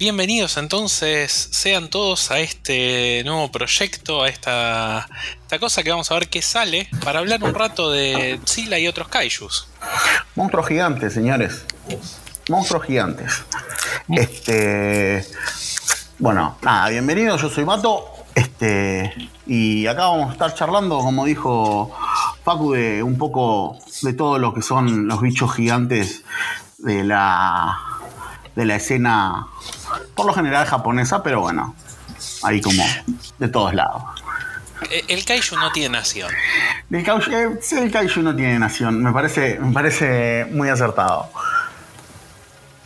Bienvenidos entonces, sean todos a este nuevo proyecto, a esta, esta cosa que vamos a ver qué sale, para hablar un rato de Zilla y otros kaijus. Monstruos gigantes, señores. Monstruos gigantes. Este. Bueno, nada, bienvenidos, yo soy Mato. Este. Y acá vamos a estar charlando, como dijo Facu, de un poco de todo lo que son los bichos gigantes de la. De la escena por lo general japonesa, pero bueno, ahí como de todos lados. Eh, el kaiju no tiene nación. El kaiju, eh, sí, el kaiju no tiene nación, me parece, me parece muy acertado.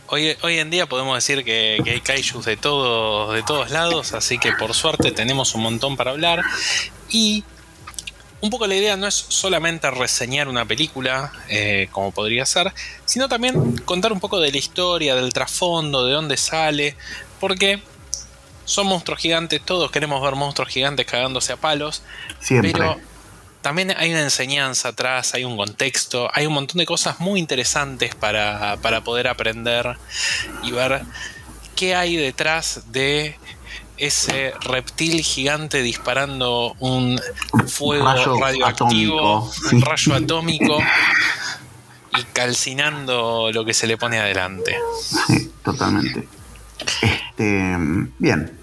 Hoy, hoy en día podemos decir que, hay kaijus de, todo, de todos lados, así que por suerte tenemos un montón para hablar. Y un poco la idea no es solamente reseñar una película, eh, como podría ser, sino también contar un poco de la historia, del trasfondo, de dónde sale, porque son monstruos gigantes, todos queremos ver monstruos gigantes cagándose a palos, Siempre. pero también hay una enseñanza atrás, hay un contexto, hay un montón de cosas muy interesantes para, para poder aprender y ver qué hay detrás de ese reptil gigante disparando un fuego Rayo radioactivo, atómico. un rayo atómico y calcinando lo que se le pone adelante. Sí, totalmente. Este, bien.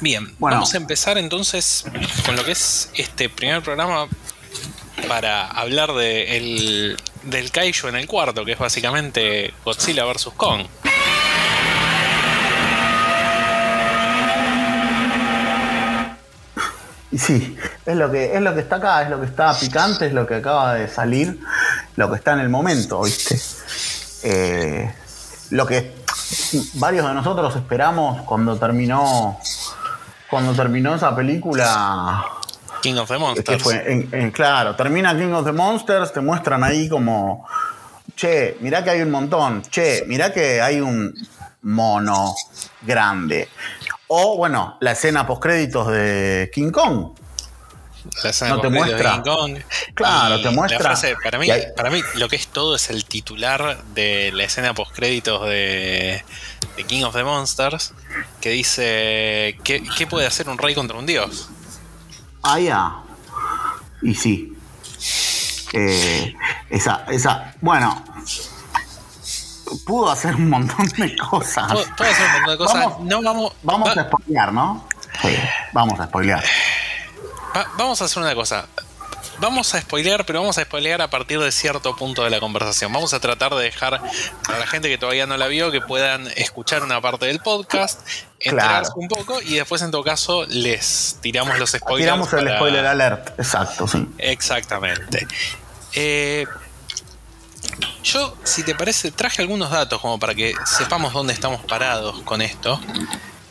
Bien, Bueno. vamos a empezar entonces con lo que es este primer programa para hablar de el- del Kaiju en el cuarto, que es básicamente Godzilla vs. Kong. Y sí, es lo que es lo que está acá, es lo que está picante, es lo que acaba de salir, lo que está en el momento, ¿viste? Eh, lo que varios de nosotros esperamos cuando terminó cuando terminó esa película King of the que Monsters. fue en- en- claro, termina King of the Monsters, te muestran ahí como che, mirá que hay un montón, che, mirá que hay un mono grande. O bueno, la escena post créditos de King Kong. La escena no te completa de muestra. King Kong. Claro, Y te muestra. La frase, para, mí, hay- para mí, lo que es todo es el titular de la escena post créditos de, de King of the Monsters, que dice: ¿qué, ¿Qué puede hacer un rey contra un dios? Ah, ya. Y sí. Eh, esa, esa. Bueno. Pudo hacer un montón de cosas. Puedo, puedo hacer un montón de cosas. Vamos- no vamos. Vamos va- a spoilear, ¿no? Sí, vamos a spoilear. va- vamos a hacer una cosa. Vamos a spoilear, pero vamos a spoilear a partir de cierto punto de la conversación. Vamos a tratar de dejar para la gente que todavía no la vio que puedan escuchar una parte del podcast, enterarse Claro. un poco y después en todo caso les tiramos los spoilers. Tiramos el para- spoiler alert. Exacto, sí. Exactamente. Eh, yo, si te parece, traje algunos datos como para que sepamos dónde estamos parados con esto.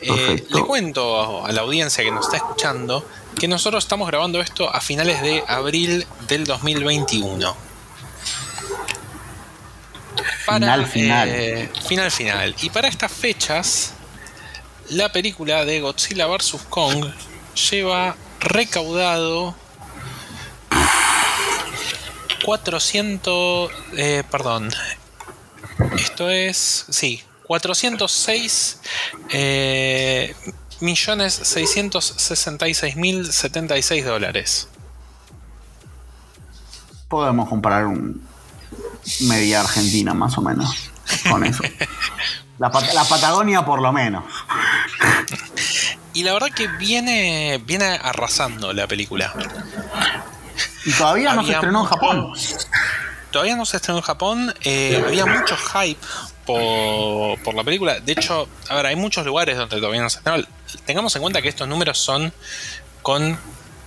Eh, le cuento a la audiencia que nos está escuchando que nosotros estamos grabando esto a finales de abril del 2021. Final, final. eh, final, final. Y para estas fechas, la película de Godzilla vs. Kong lleva recaudado 400. eh, perdón. Esto es. Sí, 406 eh, millones 666 mil 76 dólares. Podemos comparar un media Argentina, más o menos, con eso. La, Pat- la Patagonia, por lo menos. Y la verdad que viene, viene arrasando la película. Y todavía no se estrenó en Japón. Todavía no se estrenó en Japón. eh, había mucho hype por, por la película. De hecho, a ver, hay muchos lugares donde todavía no se estrenó. Tengamos en cuenta que estos números son con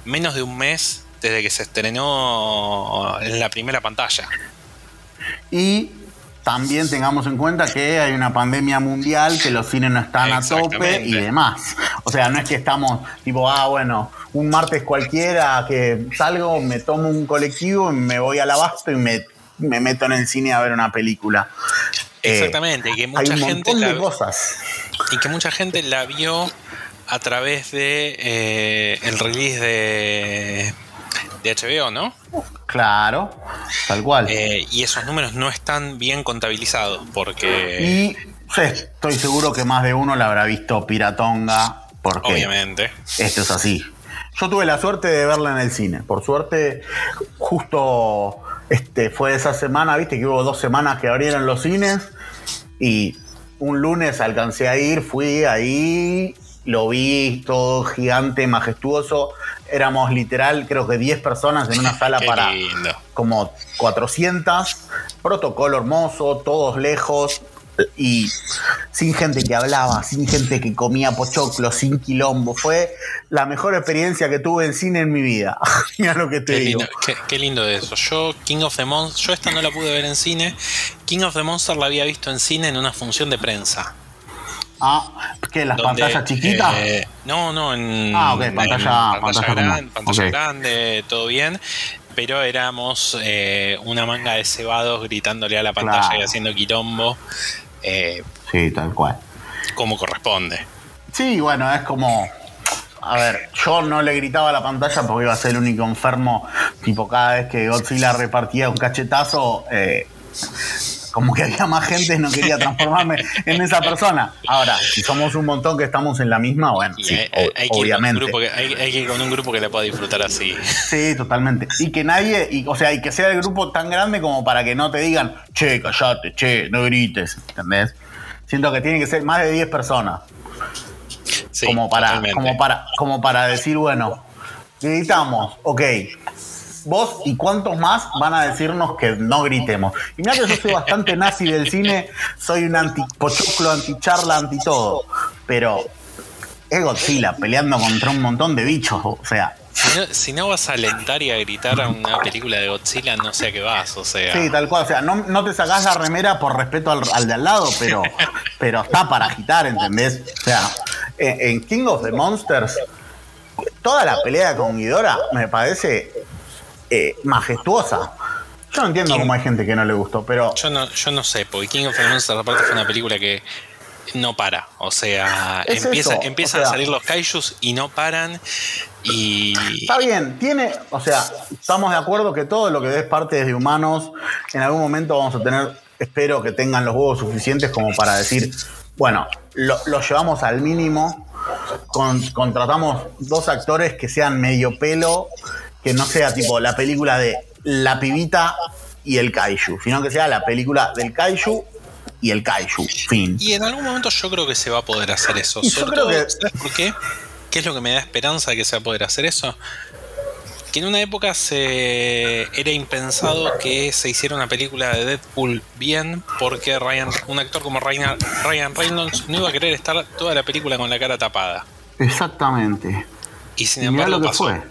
menos de un mes desde que se estrenó en la primera pantalla. Y también tengamos en cuenta que hay una pandemia mundial, que los cines no están a tope y demás. O sea, no es que estamos tipo, ah, bueno, un martes cualquiera que salgo, me tomo un colectivo y me voy al abasto y me, me meto en el cine a ver una película. Eh, Exactamente, y que hay mucha un gente de la, cosas. y que mucha gente la vio a través de eh, el release de de HBO, ¿no? Claro, tal cual. Eh, y esos números no están bien contabilizados porque... Y sí, estoy seguro que más de uno la habrá visto Piratonga, porque Obviamente. esto es así. Yo tuve la suerte de verla en el cine. Por suerte, justo este, fue esa semana, viste que hubo dos semanas que abrieron los cines y un lunes alcancé a ir, fui ahí, lo vi todo gigante, majestuoso. Éramos literal, creo que 10 personas en una sala para lindo. como 400. Protocolo hermoso, todos lejos y sin gente que hablaba, sin gente que comía pochoclo, sin quilombo. Fue la mejor experiencia que tuve en cine en mi vida. Mira lo que te Qué digo. lindo, qué- qué lindo eso. Yo, King of the Monsters, yo esta no la pude ver en cine. King of the Monsters la había visto en cine en una función de prensa. Ah, ¿qué? ¿Las donde, pantallas chiquitas? eh, no, no, en, Ah, ok, en pantalla- pantalla, pantalla gran- grande, todo bien. Pero éramos eh, una manga de cebados gritándole a la pantalla Claro. y haciendo quilombo eh, Sí, tal cual. como corresponde. Sí, bueno, es como. A ver, yo no le gritaba a la pantalla porque iba a ser el único enfermo. Tipo, cada vez que Godzilla repartía un cachetazo, eh, como que había más gente y no quería transformarme en esa persona. Ahora, si somos un montón que estamos en la misma, bueno, sí, hay, hay obviamente. que, hay, hay que ir con un grupo que la pueda disfrutar así. Sí, totalmente. Y que nadie, y, o sea, y que sea el grupo tan grande como para que no te digan, che, callate, che, no grites, ¿entendés? Siento que tiene que ser más de 10 personas. Sí, como para, totalmente. como para, como para decir, bueno, gritamos, ok. Vos y cuántos más van a decirnos que no gritemos. Y mira que yo soy bastante nazi del cine, soy un anti pochoclo, anti todo. Pero es Godzilla peleando contra un montón de bichos. O sea, Si no, si no vas a alentar y a gritar a una película de Godzilla, no sé a qué vas, o sea. sí, tal cual. O sea, no, no te sacás la remera por respeto al, al de al lado, pero, pero está para agitar, ¿entendés? O sea, en, en King of the Monsters, toda la pelea con Ghidorah me parece eh, majestuosa. Yo no entiendo King- cómo hay gente que no le gustó, pero Yo no, yo no sé, porque King of the Monsters aparte fue una película que no para. O sea, Es empieza- eso, empiezan o sea- a salir los kaijus y no paran. Y. está bien, tiene, o sea, estamos de acuerdo que todo lo que es parte de humanos, en algún momento vamos a tener, espero que tengan los huevos suficientes como para decir, bueno, lo, lo llevamos al mínimo, con- contratamos dos actores que sean medio pelo, que no sea tipo la película de la pibita y el kaiju, sino que sea la película del kaiju y el kaiju, fin. Y en algún momento yo creo que se va a poder hacer eso. Y yo creo todo, que- ¿sabes por qué? ¿Qué es lo que me da esperanza de que se va a poder hacer eso? Que en una época se era impensado que se hiciera una película de Deadpool bien, porque Ryan, un actor como Ryan, Ryan Reynolds no iba a querer estar toda la película con la cara tapada. Exactamente. Y sin Y mirá embargo lo que pasó. fue.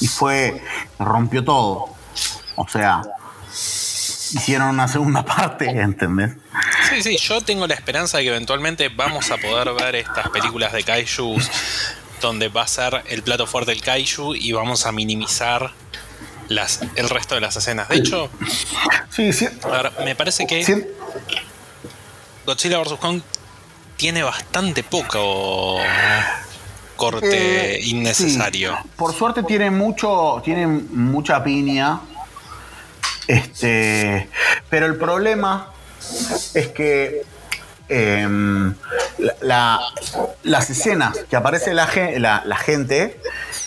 Y fue, rompió todo. O sea, hicieron una segunda parte, ¿entendés? Sí, sí, yo tengo la esperanza de que eventualmente vamos a poder ver estas películas de kaijus donde va a ser el plato fuerte el kaiju y vamos a minimizar las, el resto de las escenas. De hecho, Sí, sí. a ver, me parece que sí. Godzilla vs. Kong tiene bastante poco corte Eh, innecesario. sí. Por suerte tiene mucho, tiene mucha piña. Este, pero el problema es que em, la- la- las escenas que aparece la, gen- la- la gente,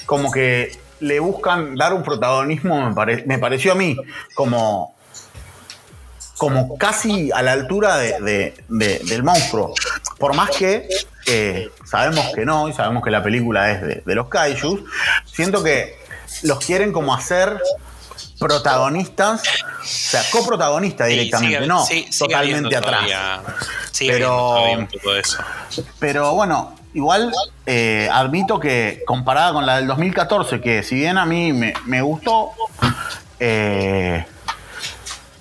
como que le buscan dar un protagonismo, me, pare- me pareció a mí, como, como casi a la altura de- de- de- del monstruo. Por más que eh, sabemos que no, y sabemos que la película es de, los kaijus, siento que los quieren como hacer protagonistas, o sea, coprotagonistas Sí, directamente, sigue- no sí, totalmente atrás. todavía- Pero- un poco de eso. Pero bueno, igual eh, admito que comparada con la del 2014, que si bien a mí me, me gustó, eh,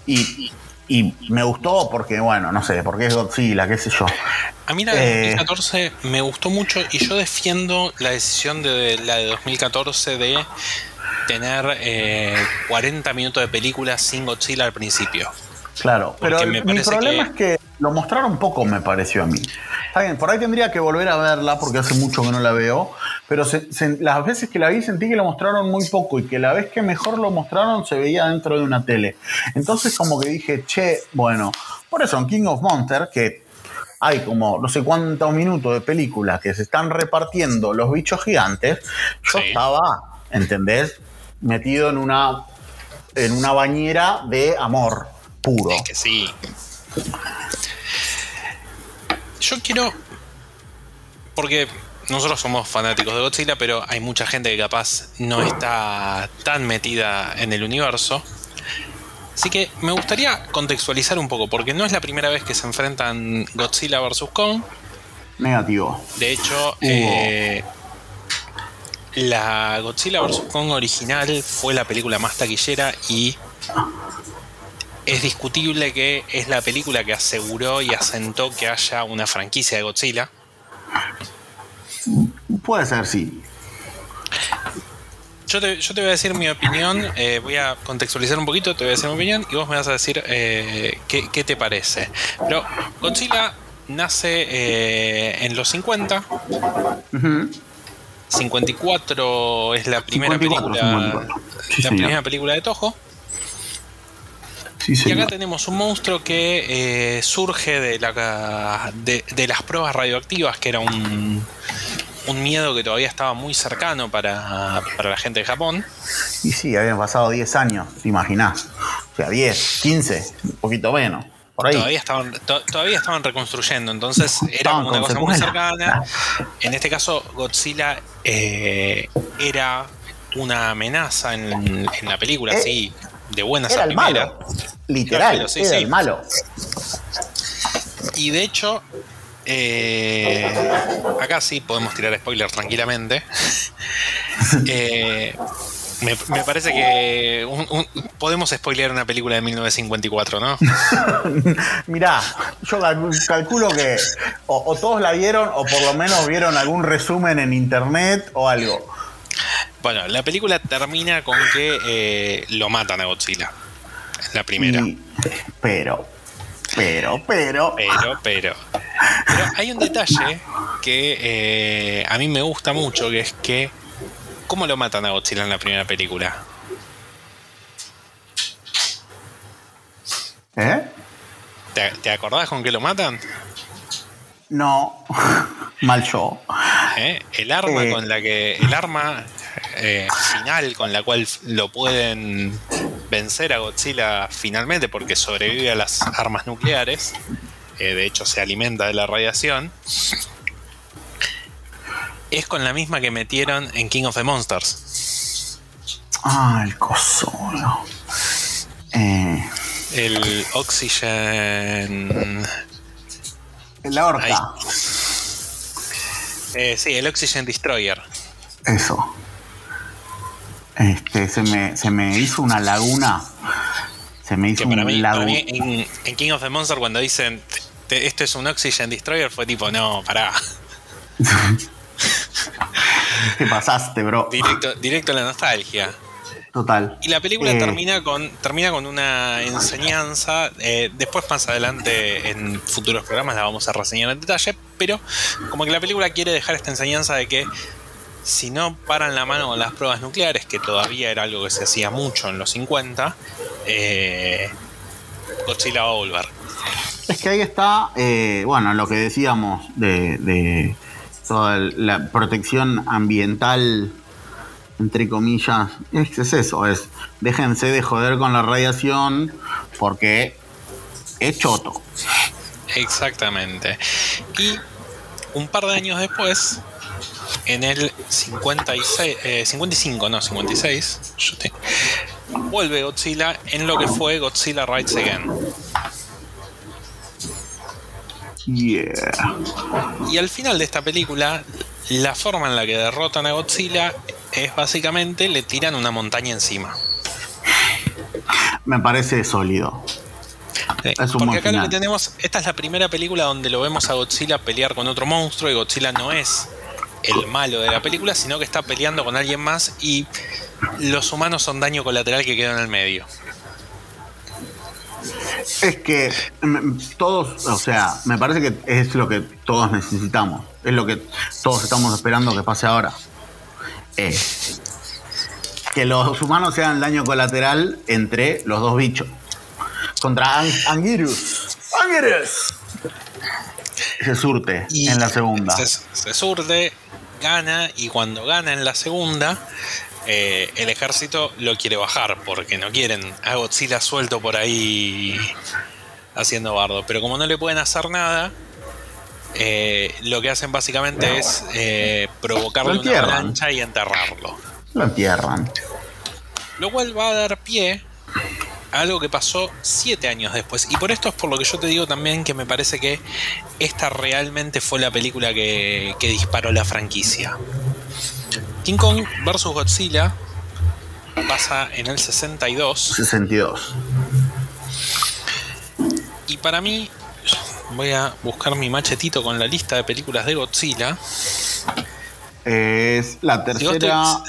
y, y me gustó porque, bueno, no sé, porque es Godzilla, qué sé yo. A mí la de Eh, 2014 me gustó mucho y yo defiendo la decisión de la de 2014 de tener eh, 40 minutos de película sin Godzilla al principio. Claro, pero el- mi problema que- es que lo mostraron poco, me pareció a mí. Está bien, por ahí tendría que volver a verla porque hace mucho que no la veo, pero las veces que la vi sentí que lo mostraron muy poco y que la vez que mejor lo mostraron se veía dentro de una tele. Entonces como que dije, che, bueno, por eso en King of Monsters, que hay como no sé cuántos minutos de película que se están repartiendo los bichos gigantes, yo estaba, ¿entendés? Metido en una, en una bañera de amor puro. Es que sí. Yo quiero. Porque nosotros somos fanáticos de Godzilla, pero hay mucha gente que capaz no está tan metida en el universo. Así que me gustaría contextualizar un poco, porque no es la primera vez que se enfrentan Godzilla vs. Kong. Negativo. De hecho, eh, la Godzilla vs. Kong original fue la película más taquillera y es discutible que es la película que aseguró y asentó que haya una franquicia de Godzilla. Puede ser, sí. Yo te, voy a decir mi opinión, eh, voy a contextualizar un poquito, te voy a decir mi opinión y vos me vas a decir eh, qué, te parece. Pero Godzilla nace eh, en los 50. 54 es la primera película. la primera película de Toho y acá tenemos un monstruo que eh, surge de, la, de, las pruebas radioactivas, que era un, un miedo que todavía estaba muy cercano para, la gente de Japón. Y sí, habían pasado 10 años, ¿te imaginás? O sea, 10, 15, un poquito menos. Por ahí. Todavía estaban, todavía estaban reconstruyendo, entonces era una cosa muy cercana. En este caso, Godzilla eh, era una amenaza en, la película, eh, sí, de buenas a primera. Literal, era el malo. Y de hecho, eh, acá sí podemos tirar spoilers tranquilamente. Eh, me, parece que podemos spoilear una película de 1954, ¿no? Mirá, yo calculo que o, todos la vieron o por lo menos vieron algún resumen en internet o algo. Bueno, la película termina con que eh, lo matan a Godzilla. La primera. pero, pero, pero. Pero, pero. Pero hay un detalle que eh, a mí me gusta mucho, que es que. ¿Cómo lo matan a Godzilla en la primera película? ¿Eh? ¿Te, acordás con qué lo matan? No, mal yo. ¿Eh? El arma eh. con la que. El arma eh, final con la cual lo pueden vencer a Godzilla finalmente porque sobrevive a las armas nucleares. Eh, de hecho, se alimenta de la radiación. Es con la misma que metieron en King of the Monsters. Ah, el coso. Eh. El Oxygen. La horca. sí, el Oxygen Destroyer. Eso. Este, se me, se me hizo una laguna. Se me hizo una laguna. En, King of the Monster, cuando dicen esto es un Oxygen Destroyer, fue tipo, no, pará. ¿Qué pasaste, bro? Directo, directo a la nostalgia. Total. Y la película eh, termina, con, termina con una enseñanza. Eh, después, más adelante, en futuros programas la vamos a reseñar en detalle. Pero, como que la película quiere dejar esta enseñanza de que si no paran la mano con las pruebas nucleares, que todavía era algo que se hacía mucho en los 50, eh, Godzilla va a volver. Es que ahí está, eh, bueno, lo que decíamos de, toda la protección ambiental, entre comillas, es, es, eso, es déjense de joder con la radiación porque es choto. Exactamente. Y un par de años después, en el 56, 55, eh, no, 56, vuelve Godzilla en lo que fue Godzilla Rides Again. Yeah. Y al final de esta película, la forma en la que derrotan a Godzilla es básicamente le tiran una montaña encima. Me parece sólido. es un porque acá lo que tenemos, esta es la primera película donde lo vemos a Godzilla pelear con otro monstruo y Godzilla no es el malo de la película, sino que está peleando con alguien más y los humanos son daño colateral que queda en el medio. Es que mm, todos, o sea, me parece que es lo que todos necesitamos. Es lo que todos estamos esperando que pase ahora. Eh, que los humanos sean daño colateral entre los dos bichos. Contra Anguirus. Anguirus. Se surte en la segunda. Se, se surte, gana y cuando gana en la segunda eh, el ejército lo quiere bajar porque no quieren a Godzilla suelto por ahí haciendo bardo. Pero como no le pueden hacer nada, eh, lo que hacen básicamente es eh, provocarle una avalancha y enterrarlo. Lo entierran. Lo cual va a dar pie algo que pasó siete años después. Y por esto es por lo que yo te digo también que me parece que esta realmente fue la película que, que disparó la franquicia. King Kong vs. Godzilla pasa en el 62. 62. Y para mí, voy a buscar mi machetito con la lista de películas de Godzilla. Es la tercera.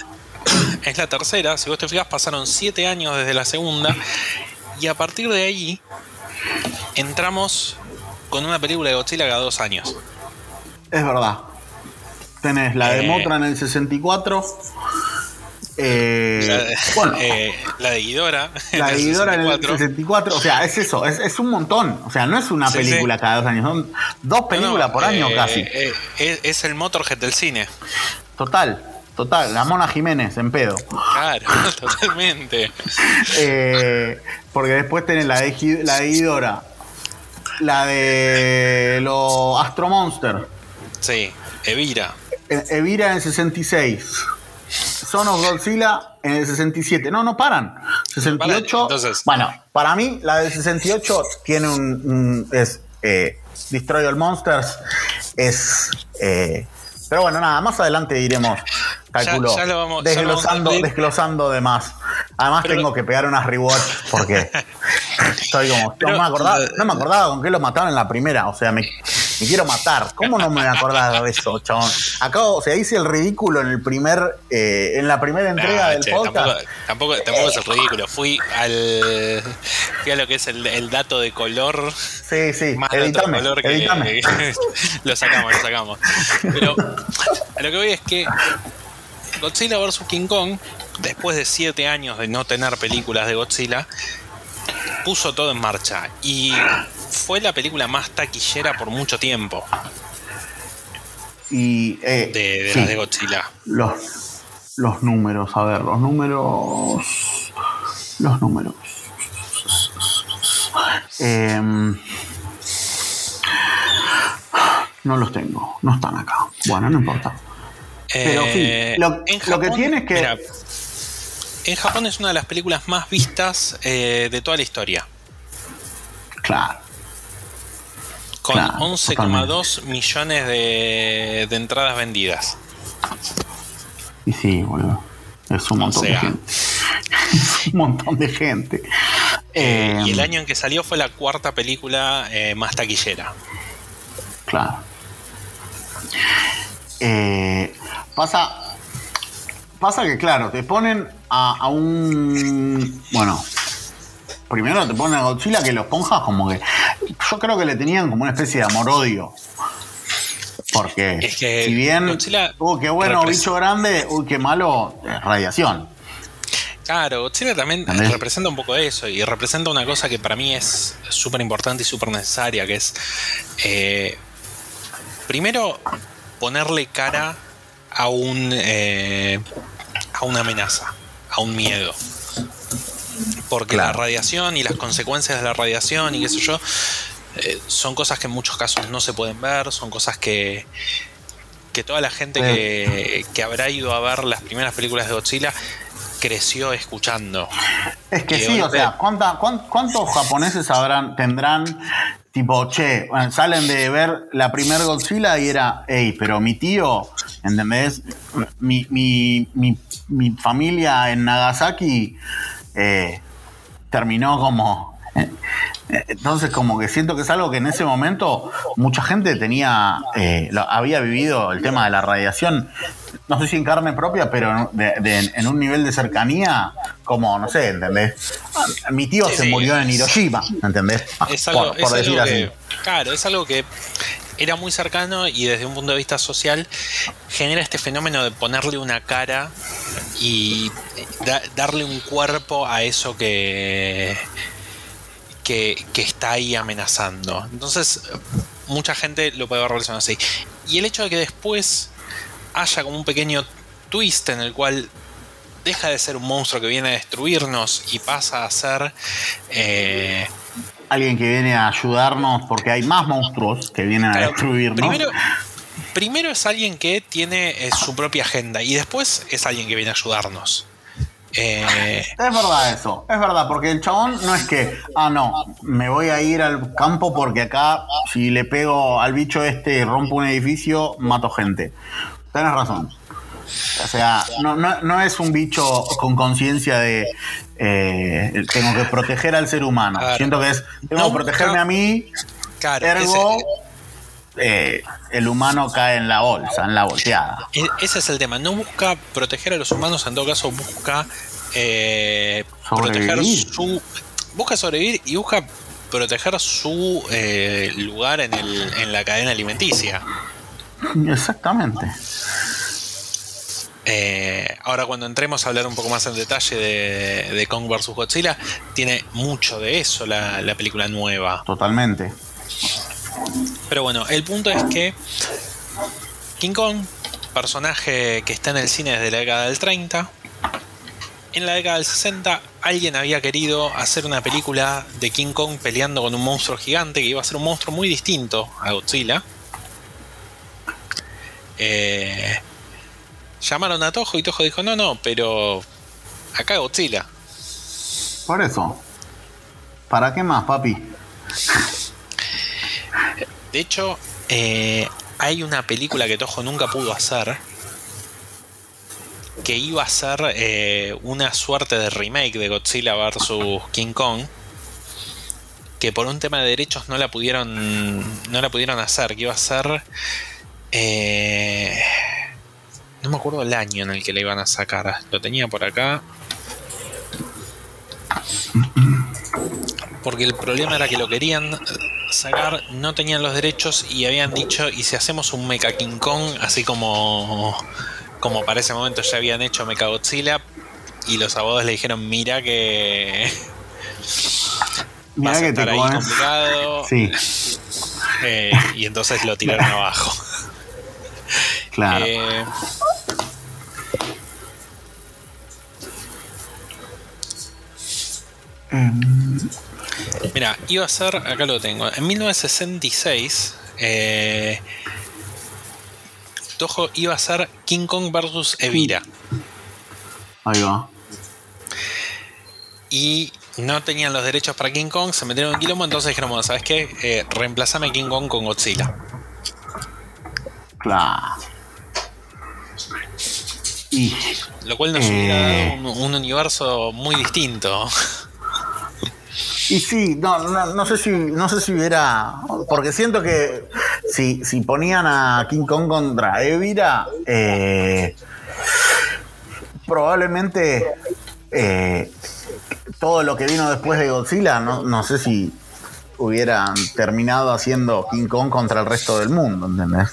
Es la tercera. Si vos te fijas, pasaron 7 años desde la segunda. Y a partir de ahí, entramos con una película de Godzilla cada dos años. Es verdad. Tenés la de eh. Motra en el 64. Eh, la, de, bueno, eh, la de Guidora. La de Guidora en el 64. O sea, es eso, es, un montón. O sea, no es una película cada dos años, son dos películas por año casi. es el Motorhead del cine. Total, total. La Mona Jiménez en pedo. Claro, totalmente. porque después tenés la de, la de la de los Astro Monster. Sí, Evira. Evira en el 66. Son of Godzilla en el 67. No, no paran. 68. Bueno, para mí la del 68 tiene un. es eh, Destroy All Monsters. Es. Eh, pero bueno, nada, más adelante iremos, calculo, desglosando, desglosando de más. Además tengo que pegar unas rewatch porque estoy como. no, me acordaba, no me acordaba con qué lo mataron en la primera. O sea, me, me quiero matar. ¿Cómo no me he acordado de eso, chabón? Acabo, o sea, hice el ridículo en el primer, eh, en la primera entrega del podcast. Tampoco, tampoco, es el ridículo. Fui al, fui a lo que es el, dato de color. Sí, sí. Más editame, color que, lo sacamos, lo sacamos. Pero a lo que voy es que Godzilla vs King Kong, después de siete años de no tener películas de Godzilla, puso todo en marcha y fue la película más taquillera por mucho tiempo. Y eh, de, las de Godzilla. Los, los números, a ver, los números. Los números. Em, no los tengo, no están acá. Bueno, no importa. Pero eh, lo, que tiene es que. En Japón es una de las películas más vistas eh, de toda la historia. Claro con 11,2 millones de, entradas vendidas. Y sí, boludo. Es un montón de gente. un montón de gente. Eh, y el em, año en que salió fue la cuarta película eh, más taquillera. Claro. Pasa. Pasa que, claro, te ponen a, a un. Bueno, primero te ponen a Godzilla que los ponjas como que. Yo creo que le tenían como una especie de amor-odio. Porque si bien. Godzilla uh, qué bueno, bicho grande, uy, qué malo, radiación. Claro, Godzilla también representa un poco eso y representa una cosa que para mí es súper importante y súper necesaria, que es. Eh, primero, ponerle cara a un. Eh, a una amenaza, a un miedo porque la radiación y las consecuencias de la radiación y qué sé yo, eh, son cosas que en muchos casos no se pueden ver, son cosas que, que toda la gente que, habrá ido a ver las primeras películas de Godzilla creció escuchando. Es que sí, o sea, ¿cuántos japoneses habrán, tendrán tipo, che, salen de ver la primera Godzilla y era, hey, pero mi tío, ¿entendés? Mi, mi, mi, mi familia en Nagasaki eh, terminó como... Entonces como que siento que es algo que en ese momento mucha gente tenía, eh, había vivido el tema de la radiación no sé si en carne propia, pero en un nivel de cercanía, como, no sé, ¿entendés? Mi tío se murió en Hiroshima, ¿entendés? Es algo, por, decir así. claro, es algo que era muy cercano y desde un punto de vista social genera este fenómeno de ponerle una cara y darle un cuerpo a eso que, que, que, está ahí amenazando. Entonces, mucha gente lo puede ver relacionado así. Y el hecho de que después haya como un pequeño twist en el cual deja de ser un monstruo que viene a destruirnos y pasa a ser eh, alguien que viene a ayudarnos porque hay más monstruos que vienen a destruirnos. Primero, primero es alguien que tiene eh, su propia agenda y después es alguien que viene a ayudarnos. Eh, es verdad eso, es verdad, porque el chabón no es que, ah, no, me voy a ir al campo porque acá si le pego al bicho este y rompo un edificio, mato gente. Tienes razón. O sea, no, no, es un bicho con conciencia de eh, tengo que proteger al ser humano. Siento que es, tengo que protegerme a mí, ergo, eh, el humano cae en la bolsa, en la volteada. E, ese es el tema. No busca proteger a los humanos, en todo caso busca eh, proteger su. Busca sobrevivir y busca proteger su lugar en, el, en la cadena alimenticia. Exactamente. Eh, ahora cuando entremos a hablar un poco más en detalle de, Kong vs. Godzilla, tiene mucho de eso la, película nueva. Totalmente. Pero bueno, el punto es que King Kong, personaje que está en el cine desde la década del 30, en la década del 60 alguien había querido hacer una película de King Kong peleando con un monstruo gigante que iba a ser un monstruo muy distinto a Godzilla. Eh, llamaron a Toho y Toho dijo, no, no, pero acá Godzilla. Por eso. ¿Para qué más, papi? De hecho, eh, hay una película que Toho nunca pudo hacer que iba a ser eh, una suerte de remake de Godzilla vs. King Kong que por un tema de derechos no la pudieron no la pudieron hacer que iba a ser eh, no me acuerdo el año en el que le iban a sacar. Lo tenía por acá. Porque el problema era que lo querían sacar, no tenían los derechos y habían dicho, ¿y si hacemos un Mecha King Kong? Así como, como para ese momento ya habían hecho Mecha Godzilla. Y los abogados le dijeron, mira que... Mira que estar ahí complicado. Sí. Eh, y entonces lo tiraron abajo. Claro. Eh, Em, Mira, iba a ser, acá lo tengo, en 1966, eh, Toho iba a ser King Kong versus Evira. Ahí va. Y no tenían los derechos para King Kong, se metieron en quilombo, entonces dijeron, bueno, ¿sabes qué? Eh, reemplazame King Kong con Godzilla. Claro. Y, Lo cual nos hubiera dado eh, un universo muy distinto. Y sí, no, no, sé si, no sé si hubiera. Porque siento que si, si ponían a King Kong contra Evira, eh, probablemente eh, todo lo que vino después de Godzilla, no, no sé si hubieran terminado haciendo King Kong contra el resto del mundo, ¿entendés?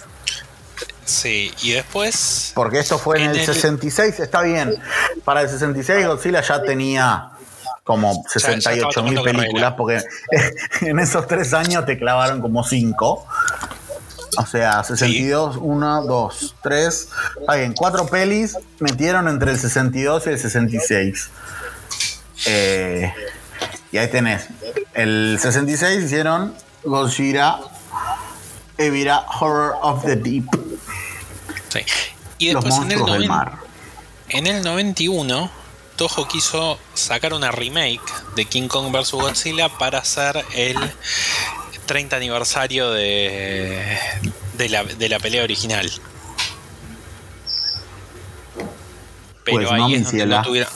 Sí, y después. Porque esto fue en, el 66, está bien. Para el 66 Godzilla ya tenía como 68 mil películas, porque en esos tres años te clavaron como cinco. O sea, 62, 1, 2, 3. Está bien, cuatro pelis metieron entre el 62 y el 66. Eh, y ahí tenés. El 66 hicieron Godzilla, Evira, Horror of the Deep. Sí. Y después Los monstruos en el del mar. En el 91 Toho quiso sacar una remake de King Kong vs. Godzilla para hacer el 30 aniversario de, de, la, pelea original. Pero pues ahí, es donde no tuvieron,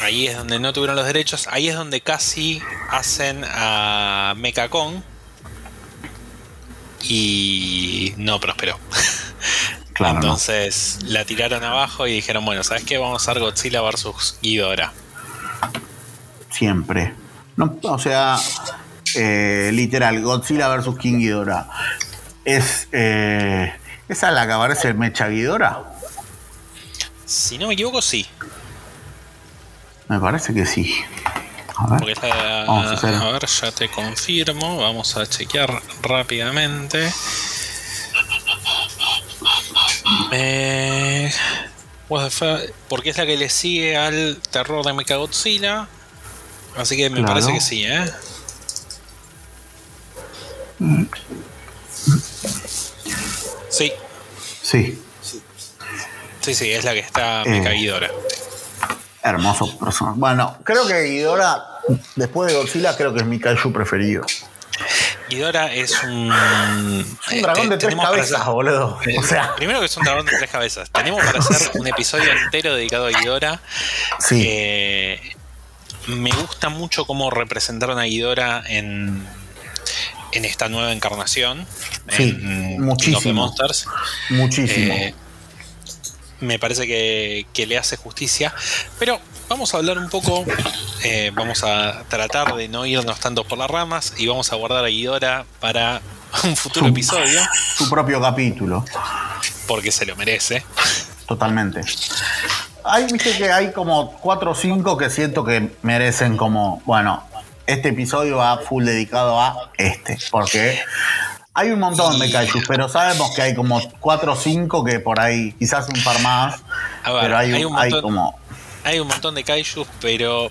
ahí es donde no tuvieron los derechos. Ahí es donde casi hacen a Mecha Kong y no prosperó. Claro, no. Entonces la tiraron abajo y dijeron, bueno, ¿sabes qué? Vamos a hacer Godzilla versus Ghidorah. Siempre. No, o sea, eh, literal, Godzilla vs. King Ghidorah. Es. Eh, ¿Esa es la que aparece Mecha Ghidorah? Si no me equivoco, sí. Me parece que sí. A ver. Porque la- a ver, ya te confirmo. Vamos a chequear rápidamente. Eh, porque es la que le sigue al terror de Mechagodzilla. Así que me Claro. parece que sí, ¿eh? Sí, Sí. sí, sí, es la que está Eh. Mechaghidorah. Hermoso personaje. Bueno, creo que Ghidorah, después de Godzilla, creo que es mi kaiju preferido. Ghidorah es un. Es un dragón de tres cabezas, boludo. O sea, Primero que es un dragón de tres cabezas. Tenemos para hacer un episodio entero dedicado a Ghidorah. sí. Eh, me gusta mucho cómo representaron a Ghidorah en, en esta nueva encarnación. Sí, en muchísimo. Monsters. muchísimo. Me parece que, que le hace justicia. Pero vamos a hablar un poco. eh, vamos a tratar de no irnos tanto por las ramas. Y vamos a guardar a Ghidorah para un futuro Su- episodio. Su propio capítulo. Porque se lo merece. Totalmente. Hay, viste que hay como cuatro o cinco que siento que merecen como, bueno, este episodio va full dedicado a este, porque hay un montón de kaijus, pero sabemos que hay como cuatro o cinco que por ahí, quizás un par más, A ver, pero hay, hay un- hay como, Hay un montón de kaijus, pero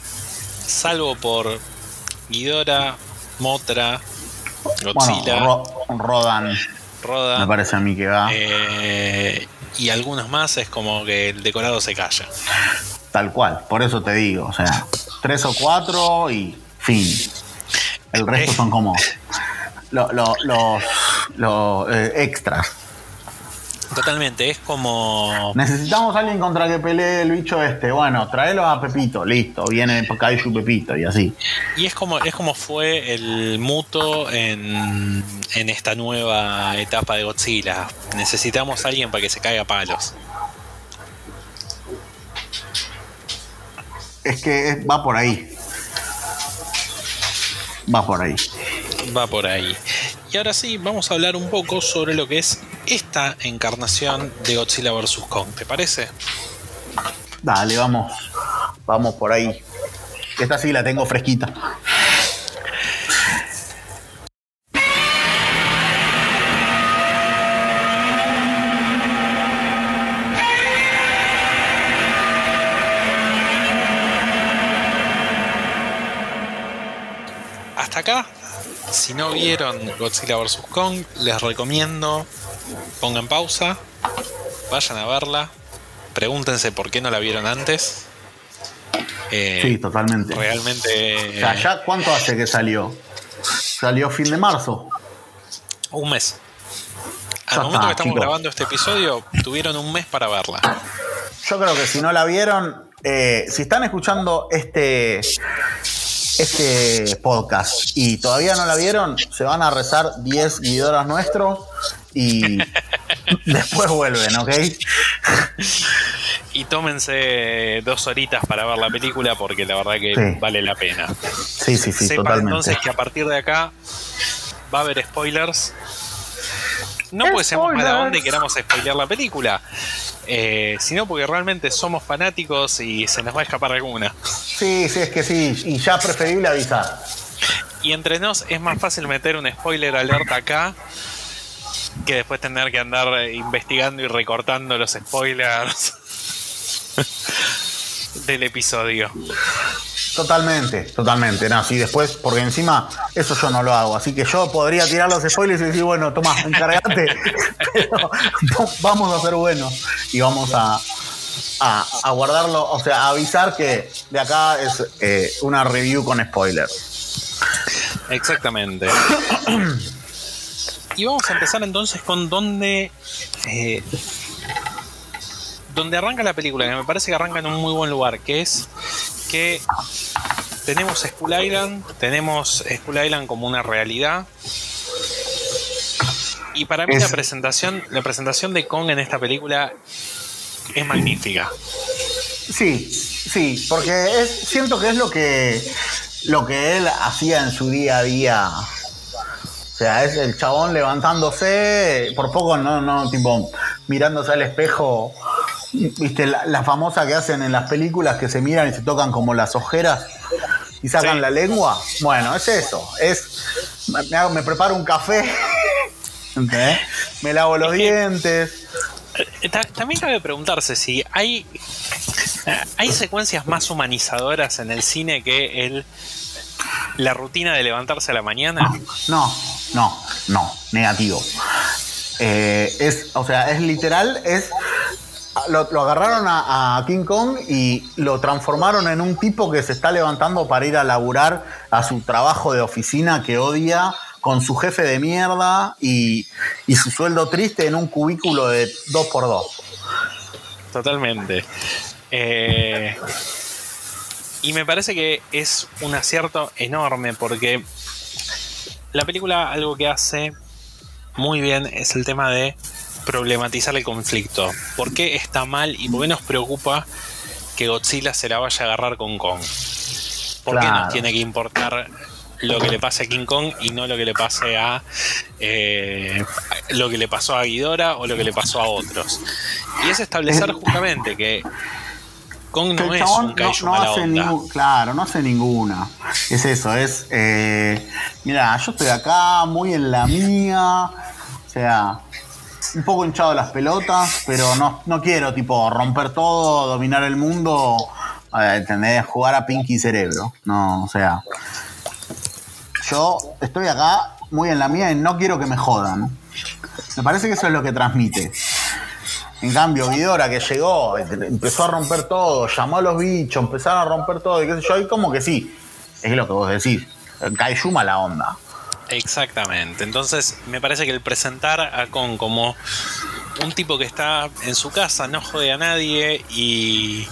salvo por Ghidorah, Motra, bueno, Godzilla, Ro- Rodan, Roda me parece a mí que va, eh, y algunos más, es como que el decorado se calla. tal cual, por eso te digo, o sea, tres o cuatro y fin. El resto son como lo- lo- los, los eh, extras. Totalmente, es como. Necesitamos a alguien contra que pelee el bicho este. Bueno, tráelo a Pepito, listo. Viene Kaiju Pepito y así. Y es como, es como fue el Muto en, en esta nueva etapa de Godzilla. Necesitamos a alguien para que se caiga a palos. Es que va por ahí. Va por ahí. Va por ahí. Y ahora sí, vamos a hablar un poco sobre lo que es esta encarnación de Godzilla vs. Kong. ¿Te parece? Dale, vamos. Vamos por ahí. Esta sí la tengo fresquita. Hasta acá, si no vieron Godzilla vs. Kong, les recomiendo pongan pausa, vayan a verla, pregúntense por qué no la vieron antes. Eh, Sí, totalmente. Realmente O sea, ¿ya cuánto hace que salió? Salió fin de marzo. un mes. Al Ya momento está, que estamos chicos. grabando este episodio, tuvieron un mes para verla. Yo creo que si no la vieron, eh, si están escuchando este, este podcast y todavía no la vieron, se van a rezar 10 guidoras nuestros y después vuelven, ¿ok? Y tómense dos horitas para ver la película porque la verdad que Sí. vale la pena. Sí, sí, sí, Sepan totalmente. entonces que a partir de acá va a haber spoilers. No porque seamos Spoilers. para dónde queramos spoilear la película, eh, sino porque realmente somos fanáticos y se nos va a escapar alguna. Sí, sí, es que sí, y ya preferible avisar. Y entre nos es más fácil meter un spoiler alerta acá que después tener que andar eh, investigando y recortando los spoilers del episodio. Totalmente, totalmente. No, sí, después, porque encima eso yo no lo hago. Así que yo podría tirar los spoilers y decir, bueno, toma, encargate. Pero vamos a ser buenos y vamos a, a, a guardarlo, o sea, a avisar que de acá es eh, una review con spoilers. Exactamente. y vamos a empezar entonces con donde. eh, donde arranca la película, que me parece que arranca en un muy buen lugar, que es que tenemos Skull Island, tenemos Skull Island como una realidad. Y para mí la presentación, la presentación de Kong en esta película es magnífica. Sí, sí, porque es, siento que es lo que, lo que él hacía en su día a día. O sea, es el chabón levantándose, por poco no, no, tipo, mirándose al espejo. Viste, la, famosa que hacen en las películas que se miran y se tocan como las ojeras y sacan la lengua. Bueno, es eso. Es. Me, me preparo un café. Me lavo los dientes. Eh, también cabe preguntarse si hay, hay secuencias más humanizadoras en el cine que el, la rutina de levantarse a la mañana. No, no, no, negativo. Eh, es, o sea, es literal, es lo, agarraron a, King Kong y lo transformaron en un tipo que se está levantando para ir a laburar a su trabajo de oficina que odia con su jefe de mierda y, su sueldo triste en un cubículo de 2x2. Totalmente. Eh, y me parece que es un acierto enorme porque la película algo que hace muy bien es el tema de problematizar el conflicto. ¿Por qué está mal y por qué nos preocupa que Godzilla se la vaya a agarrar con Kong? ¿Por qué nos tiene que importar lo que le pase a King Kong y no lo que le pase a eh, lo que le pasó a Ghidorah o lo que le pasó a otros. Y es establecer justamente que Kong no es un kaiju no, hace Claro, no hace ninguna. Es eso, es. Eh, mira, yo estoy acá muy en la mía. O sea, un poco hinchado las pelotas, pero no, no quiero, tipo, romper todo, dominar el mundo. ¿Entendés? Jugar a Pinky Cerebro. No, o sea. Yo estoy acá muy en la mía y no quiero que me jodan. Me parece que eso es lo que transmite. En cambio, Vidora que llegó, empezó a romper todo, llamó a los bichos, empezaron a romper todo, y qué sé yo, y como que sí, es lo que vos decís, Kaijuma la onda. Exactamente, entonces me parece que el presentar a Con como un tipo que está en su casa, no jode a nadie, y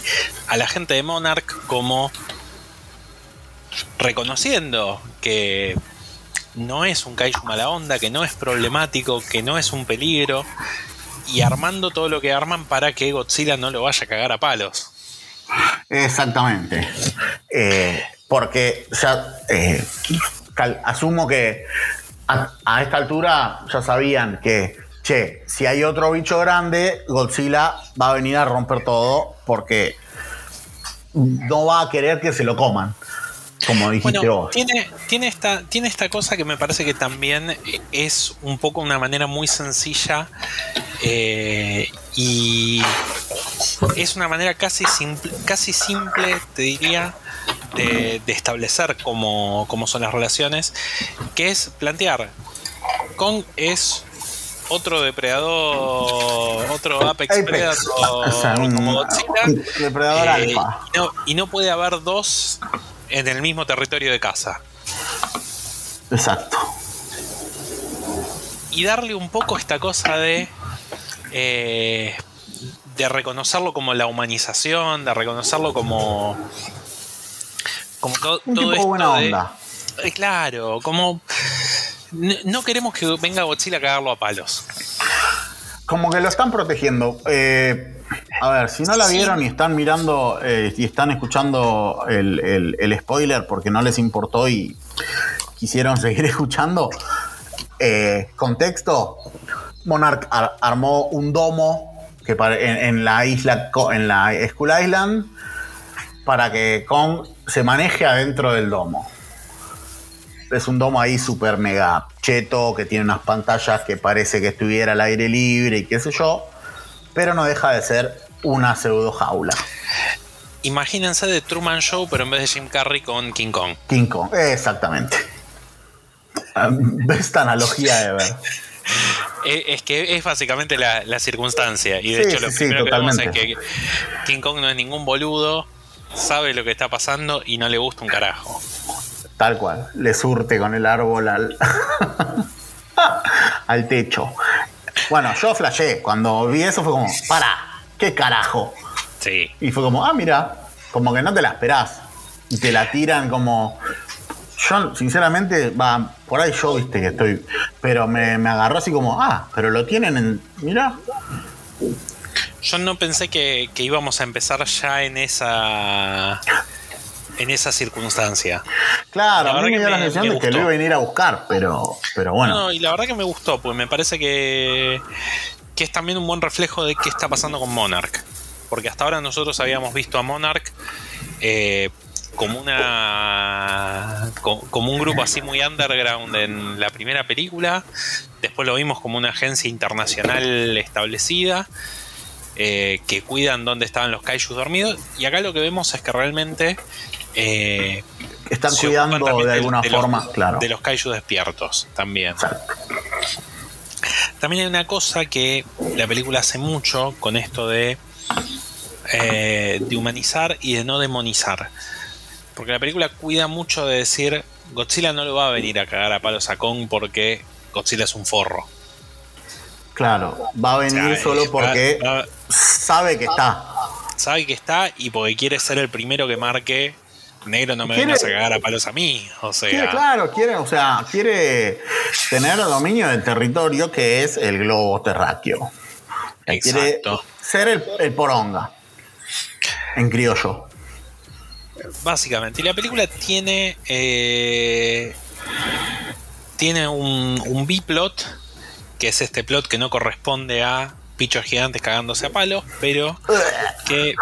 a la gente de Monarch como reconociendo que no es un kaiju mala onda, que no es problemático, que no es un peligro, y armando todo lo que arman para que Godzilla no lo vaya a cagar a palos. Exactamente. Eh, porque ya eh, asumo que a, esta altura ya sabían que, che, si hay otro bicho grande, Godzilla va a venir a romper todo porque no va a querer que se lo coman como dijiste vos. Tiene, tiene, esta, tiene esta cosa que me parece que también es un poco una manera muy sencilla eh, y es una manera casi simple, casi simple te diría, de, establecer cómo, cómo son las relaciones, que es plantear, Kong es otro depredador, otro Apex, Predator como Godzilla. Depredador eh, y no puede haber dos en el mismo territorio de casa. Exacto. Y darle un poco esta cosa de. Eh, de reconocerlo como la humanización, de reconocerlo como. Como todo, esto buena onda. Eh, claro, como. No, queremos que venga Godzilla a cagarlo a palos. Como que lo están protegiendo. Eh, a ver, si no la vieron y están mirando eh, y están escuchando el, spoiler porque no les importó y quisieron seguir escuchando, eh, contexto, Monarch armó un domo que en, la isla, en la Skull Island, para que Kong se maneje adentro del domo. Es un domo ahí súper mega cheto, que tiene unas pantallas que parece que estuviera al aire libre y qué sé yo pero no deja de ser una pseudo jaula. Imagínense de Truman Show, pero en vez de Jim Carrey con King Kong. King Kong, exactamente. Esta analogía de ver. Eh, es que es básicamente la, circunstancia. Y de hecho, lo primero que vemos es que King Kong no es ningún boludo, sabe lo que está pasando y no le gusta un carajo. Tal cual, le surte con el árbol al, al techo. Bueno, yo flashé. Cuando vi eso fue como, para, ¿qué carajo? Sí. Y fue como, ah, mira, como que no te la esperás. Y te la tiran como. yo sinceramente, va, por ahí yo viste que estoy, pero me, me agarró así como, ah, pero lo tienen en, mira. Yo no pensé que, que íbamos a empezar ya en esa en esa circunstancia. Claro, a mí me dio la sensación de que lo iba a venir a buscar, pero, pero bueno. No, y la verdad que me gustó, pues me parece que, que es también un buen reflejo de qué está pasando con Monarch. Porque hasta ahora nosotros habíamos visto a Monarch eh, como una como un grupo así muy underground en la primera película después lo vimos como una agencia internacional establecida eh, que cuidan dónde estaban los kaijus dormidos. Y acá lo que vemos es que realmente eh, están cuidando de alguna forma claro. de los kaijus despiertos también. También hay una cosa que la película hace mucho con esto de eh, de humanizar y de no demonizar. Porque la película cuida mucho de decir, Godzilla no lo va a venir a cagar a palos a Kong porque Godzilla es un forro. Claro, va a venir solo porque sabe que está. Sabe que está y porque quiere ser el primero que marque negro no me vengas a cagar a palos a mí. O sea. claro, quiere, o sea, quiere tener dominio del territorio que es el globo terráqueo. Exacto. Quiere ser el, el poronga. En criollo. Básicamente. Y la película tiene. Eh, tiene un, un B-plot, que es este plot que no corresponde a pichos gigantes cagándose a palos, pero que.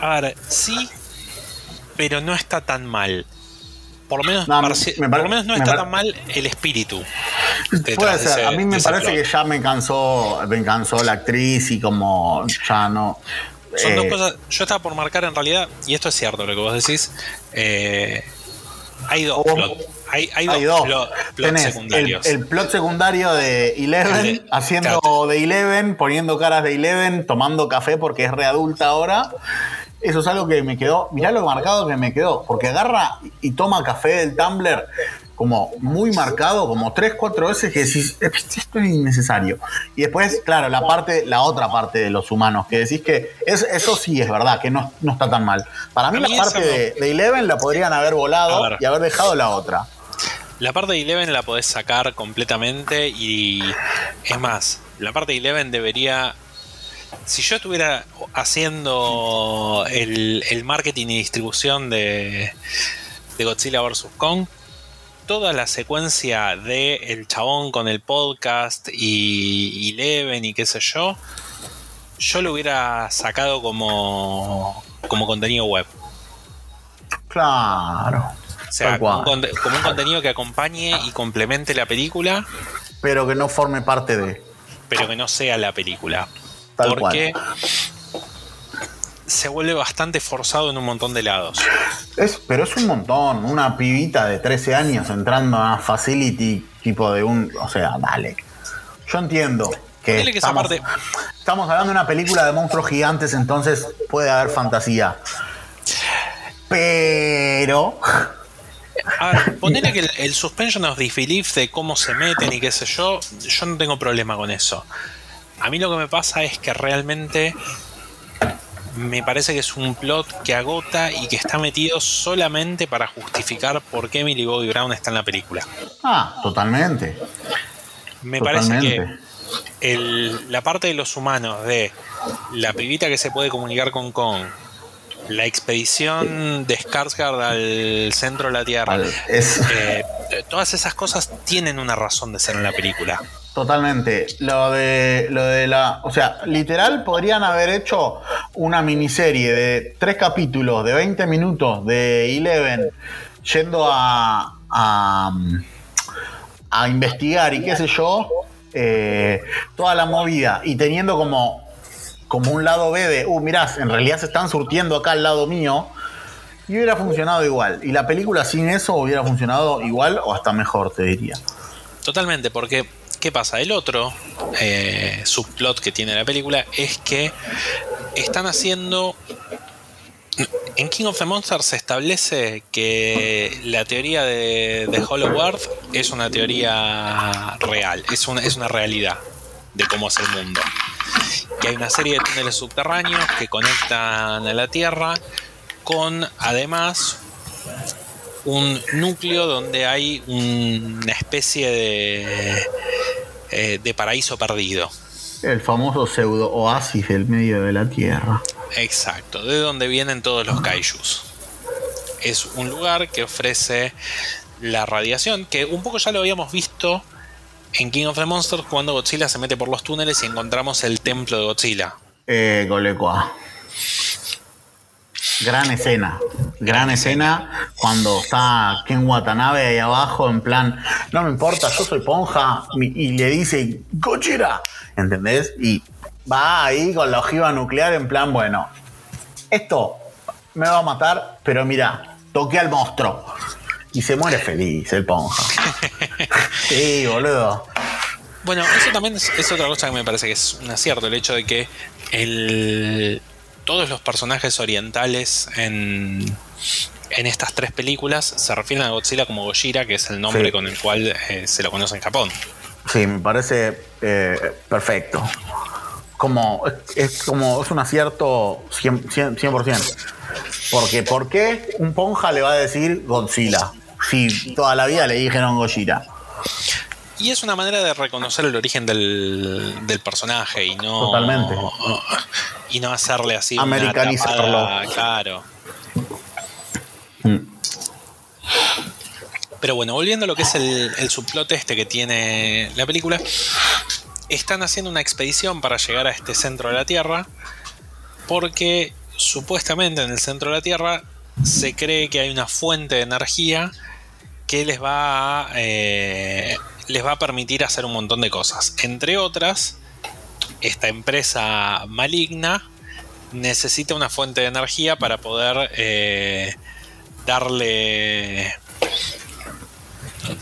A ver, sí, pero no está tan mal. Por lo menos, por lo menos no está tan mal el espíritu. Puede ser. a mí me parece que ya me cansó, me cansó la actriz y como ya no. Son dos eh, cosas. Yo estaba por marcar en realidad, y esto es cierto lo que vos decís. Eh, hay dos Hay, dos, secundarios. El, plot secundario de Eleven, haciendo de Eleven, poniendo caras de Eleven, tomando café porque es readulta ahora. Eso es algo que me quedó. Mirá lo marcado que me quedó. Porque agarra y toma café del Tumblr como muy marcado, como tres, cuatro veces que decís, esto es innecesario. Y después, claro, la parte, la otra parte de los humanos, que decís que es, eso sí es verdad, que no, está tan mal. Para mí, la parte de, Eleven la podrían haber volado y haber dejado la otra. La parte de Eleven la podés sacar completamente y es más, la parte de Eleven debería si yo estuviera haciendo el, el marketing y distribución de, Godzilla vs. Kong, toda la secuencia de el chabón con el podcast y, Leven y qué sé yo, yo lo hubiera sacado como, como contenido web. Claro. O sea, como un, contenido que acompañe y complemente la película. Pero que no forme parte de. Pero que no sea la película. porque se vuelve bastante forzado en un montón de lados. Es, pero es un montón. Una pibita de 13 años entrando a Facility, tipo de un. O sea, dale. Yo entiendo que. estamos, estamos hablando de una película de monstruos gigantes, entonces puede haber fantasía. Pero. A ver, ponele que el, el, suspension of disbelief de cómo se meten y qué sé yo, yo no tengo problema con eso. A mí lo que me pasa es que realmente me parece que es un plot que agota y que está metido solamente para justificar por qué Emily Bobby Brown está en la película. Ah, totalmente. Me parece que la parte de los humanos, de la pibita que se puede comunicar con Kong, la expedición de Skarsgård al centro de la Tierra, eh, todas esas cosas tienen una razón de ser en la película. Totalmente. Lo de, lo de la. O sea, literal podrían haber hecho una miniserie de tres capítulos de 20 minutos de Eleven yendo a, a, investigar y qué sé yo, eh, toda la movida y teniendo como, como un lado B de, uh, mirá, en realidad se están surtiendo acá al lado mío. Y hubiera funcionado igual. Y la película sin eso hubiera funcionado igual o hasta mejor, te diría. Totalmente, porque ¿Qué pasa? El otro eh, subplot que tiene la película es que están haciendo. En King of the Monsters se establece que la teoría de, de Hollow Earth es una teoría real, es una, es una realidad de cómo es el mundo. Que hay una serie de túneles subterráneos que conectan a la Tierra con además un núcleo donde hay una especie de, eh, de paraíso perdido. El famoso pseudo oasis del medio de la tierra. Exacto, de donde vienen todos los kaijus. Es un lugar que ofrece la radiación, que un poco ya lo habíamos visto en King of the Monsters cuando Godzilla se mete por los túneles y encontramos el templo de Godzilla. Eh, Golecoa. Gran escena, gran escena cuando está Ken Watanabe ahí abajo en plan, no me importa, yo soy Ponja y le dice, Godzilla, ¿entendés? Y va ahí con la ojiva nuclear en plan, bueno, esto me va a matar, pero mira, toqué al monstruo. Y se muere feliz el Ponja. sí, boludo. Bueno, eso también es, es, otra cosa que me parece que es un acierto, el hecho de que el, todos los personajes orientales en, en estas tres películas se refieren a Godzilla como Gojira, que es el nombre Sí. con el cual eh, se lo conoce en Japón. Sí, me parece eh, perfecto. Como, es, como, es un acierto 100%, 100%, 100%. Porque, ¿por qué un ponja le va a decir Godzilla? Si toda la vida le dijeron Gojira. Y es una manera de reconocer el origen del, del personaje y no. Totalmente. Y no hacerle así. una Americanizarlo. tapada, claro. Mm. Pero bueno, volviendo a lo que es el, el subplot este que tiene la película, están haciendo una expedición para llegar a este centro de la Tierra, porque supuestamente en el centro de la Tierra se cree que hay una fuente de energía que les va a, eh, les va a permitir hacer un montón de cosas. Entre otras, esta empresa maligna necesita una fuente de energía para poder eh, darle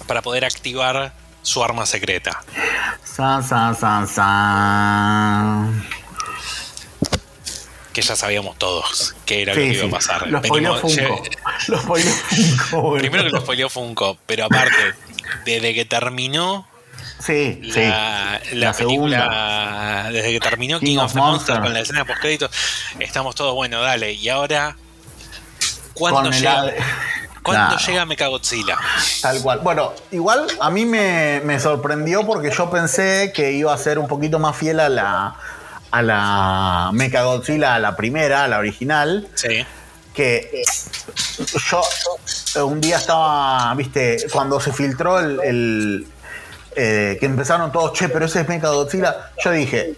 para poder activar su arma secreta. San, san, san, san. Que ya sabíamos todos que era lo que iba a pasar. Lo spoileó Venimos- Funko. lle- Lo spoileó Funko. Primero que lo spoileó Funko, pero aparte, desde que terminó Sí, sí. la, la La película, desde que terminó King, King of Monsters Monsters. con la escena post créditos, estamos todos, bueno, dale, y ahora, ¿cuándo Con el llega, ade- ¿cuándo Claro. llega Mechagodzilla? Tal cual. Bueno, igual a mí me, me sorprendió porque yo pensé que iba a ser un poquito más fiel a la a la Mecha Godzilla, a la primera, a la original, Sí. que yo eh, un día estaba, viste, cuando se filtró el, el, eh, que empezaron todos, che, pero ese es Mecha Godzilla, yo dije,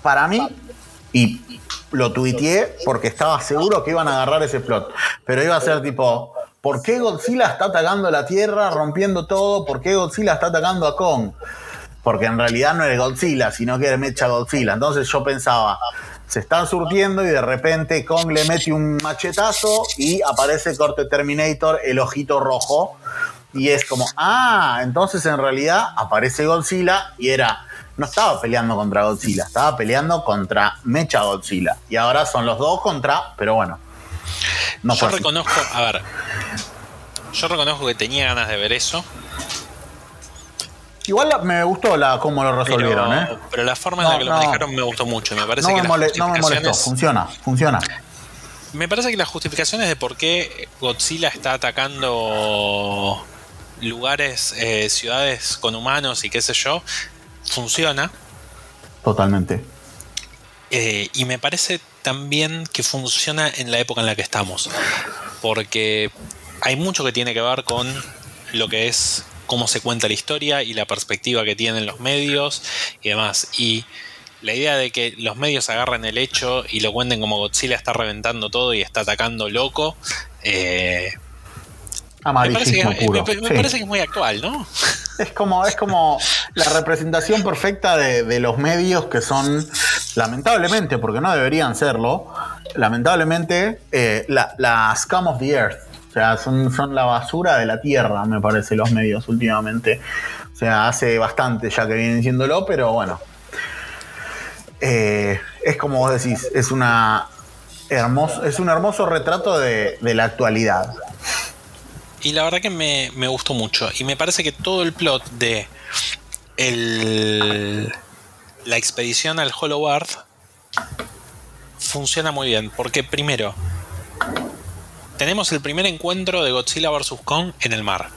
para mí, y lo tuiteé porque estaba seguro que iban a agarrar ese plot, pero iba a ser tipo, ¿por qué Godzilla está atacando la Tierra, rompiendo todo? ¿Por qué Godzilla está atacando a Kong? Porque en realidad no era Godzilla, sino que era Mecha Godzilla. Entonces yo pensaba, se están surtiendo y de repente Kong le mete un machetazo y aparece Corte Terminator, el ojito rojo. Y es como, ah, entonces en realidad aparece Godzilla y era, no estaba peleando contra Godzilla, estaba peleando contra Mecha Godzilla. Y ahora son los dos contra, pero bueno. No yo así. reconozco, a ver, yo reconozco que tenía ganas de ver eso, Igual la- me gustó la, cómo lo pero, resolvieron, ¿eh? pero la forma en la No, que lo manejaron me gustó mucho. Me parece No que me, las no me molestó, funciona, funciona. Me parece que las justificaciones de por qué Godzilla está atacando lugares, eh, ciudades con humanos y qué sé yo, funciona. Totalmente. Eh, y me parece también que funciona en la época en la que estamos. Porque hay mucho que tiene que ver con lo que es cómo se cuenta la historia y la perspectiva que tienen los medios y demás. Y la idea de que los medios agarren el hecho y lo cuenten como Godzilla está reventando todo y está atacando loco, eh, me, parece que, Amarillismo puro. me- me sí. parece que es muy actual, ¿no? Es como, es como la representación perfecta de, de los medios que son, lamentablemente, porque no deberían serlo, lamentablemente, eh, la, la scum of the earth. O sea, son, son la basura de la tierra, me parece, los medios últimamente. O sea, hace bastante ya que vienen diciéndolo, pero bueno. Eh, es como vos decís, es una hermoso, es un hermoso retrato de, de la actualidad. Y la verdad que me, me gustó mucho. Y me parece que todo el plot de el, la expedición al Hollow Earth funciona muy bien. Porque primero, tenemos el primer encuentro de Godzilla vs. Kong en el mar.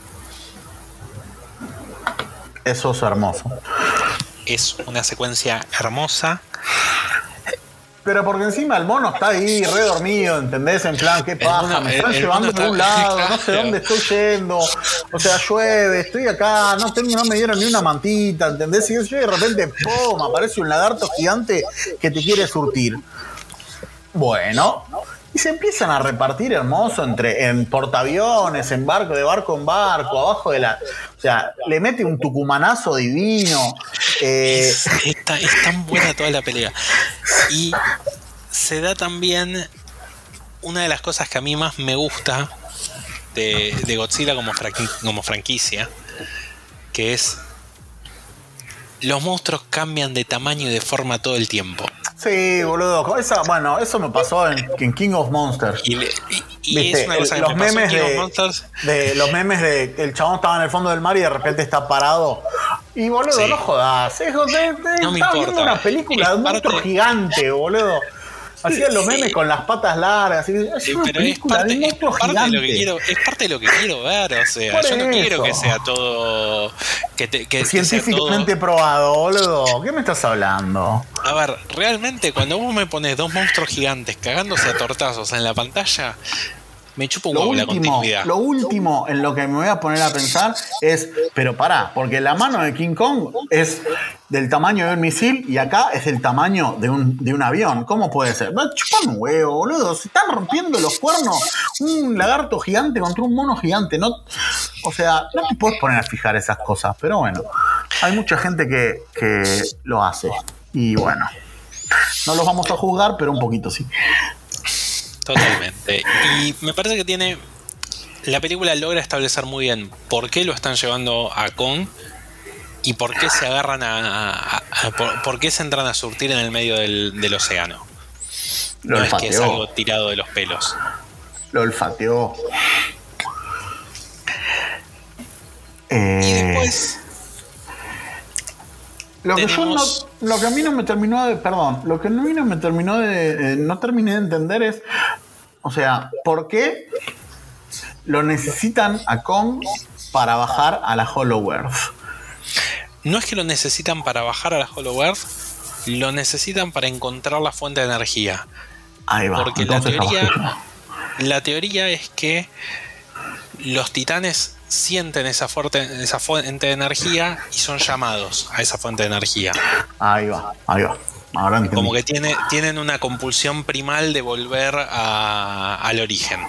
Eso es hermoso. Es una secuencia hermosa. Pero porque encima el mono está ahí re dormido, ¿entendés? En plan, ¿qué pasa? Me están llevando a un lado, no sé dónde estoy yendo. O sea, llueve, estoy acá, no tengo, no me dieron ni una mantita, ¿entendés? Y yo de repente, ¡pum! aparece un lagarto gigante que te quiere surtir. Bueno, y se empiezan a repartir hermoso entre en portaaviones, en barco, de barco en barco, abajo de la. O sea, le mete un tucumanazo divino. Eh, es, tan buena toda la pelea. Y se da también una de las cosas que a mí más me gusta de, Godzilla como, como franquicia, que es los monstruos cambian de tamaño y de forma todo el tiempo. Sí, boludo. bueno, eso me pasó en, King of Monsters. Y, es una cosa los memes de, los memes de el chabón estaba en el fondo del mar y de repente está parado. Y boludo, no jodas. Es, no me importa. viendo una película de un monstruo gigante, boludo. Hacían los memes con las patas largas. Es una película de es parte de lo que quiero, es parte de lo que quiero ver. O sea, yo no quiero que sea todo. Que que, Científicamente probado, boludo. ¿Qué me estás hablando? A ver, realmente, cuando vos me pones dos monstruos gigantes cagándose a tortazos en la pantalla, me chupo un huevo la continuidad. Lo último en lo que me voy a poner a pensar es, pero pará, porque la mano de King Kong es del tamaño de un misil y acá es el tamaño de un, de un avión. ¿Cómo puede ser? Chupa un huevo, boludo. Se están rompiendo los cuernos un lagarto gigante contra un mono gigante. No, o sea, no te puedes poner a fijar esas cosas, pero bueno, hay mucha gente que, que lo hace. Y bueno, no los vamos a juzgar, pero un poquito sí. Totalmente. Y me parece que tiene. La película logra establecer muy bien por qué lo están llevando a Kong y por qué se agarran a. por, qué se entran a surtir en el medio del, océano. no es que es algo tirado de los pelos. Lo olfateó. y eh, después. Lo que, yo no, lo que a mí no me terminó de. Perdón, lo que a mí no me terminó de. Eh, no terminé de entender es o sea, ¿por qué lo necesitan a Kong para bajar a la Hollow Earth? No es que lo necesitan para bajar a la Hollow Earth, lo necesitan para encontrar la fuente de energía. Ahí va. Porque la teoría, la teoría es que los titanes sienten esa, fuerte, esa fuente de energía y son llamados a esa fuente de energía. Ahí va, ahí va. Como que tiene, tienen una compulsión primal de volver al origen.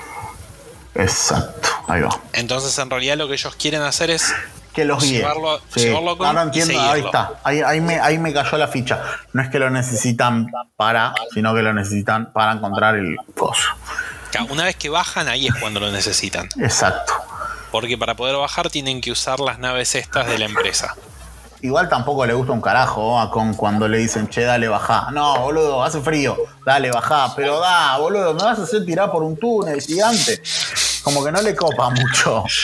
Exacto, ahí va. Entonces, en realidad, lo que ellos quieren hacer es que los guíe. Llevarlo, llevarlo a Ahora entiendo, ahí está. Ahí, me, ahí me cayó la ficha. No es que lo necesitan para, sino que lo necesitan para encontrar el coso. Una vez que bajan, ahí es cuando lo necesitan. Exacto. Porque para poder bajar tienen que usar las naves estas de la empresa. Igual tampoco le gusta un carajo a con cuando le dicen, che, dale, bajá. No, boludo, hace frío, dale, bajá. Pero da, boludo, me vas a hacer tirar por un túnel gigante. Como que no le copa mucho.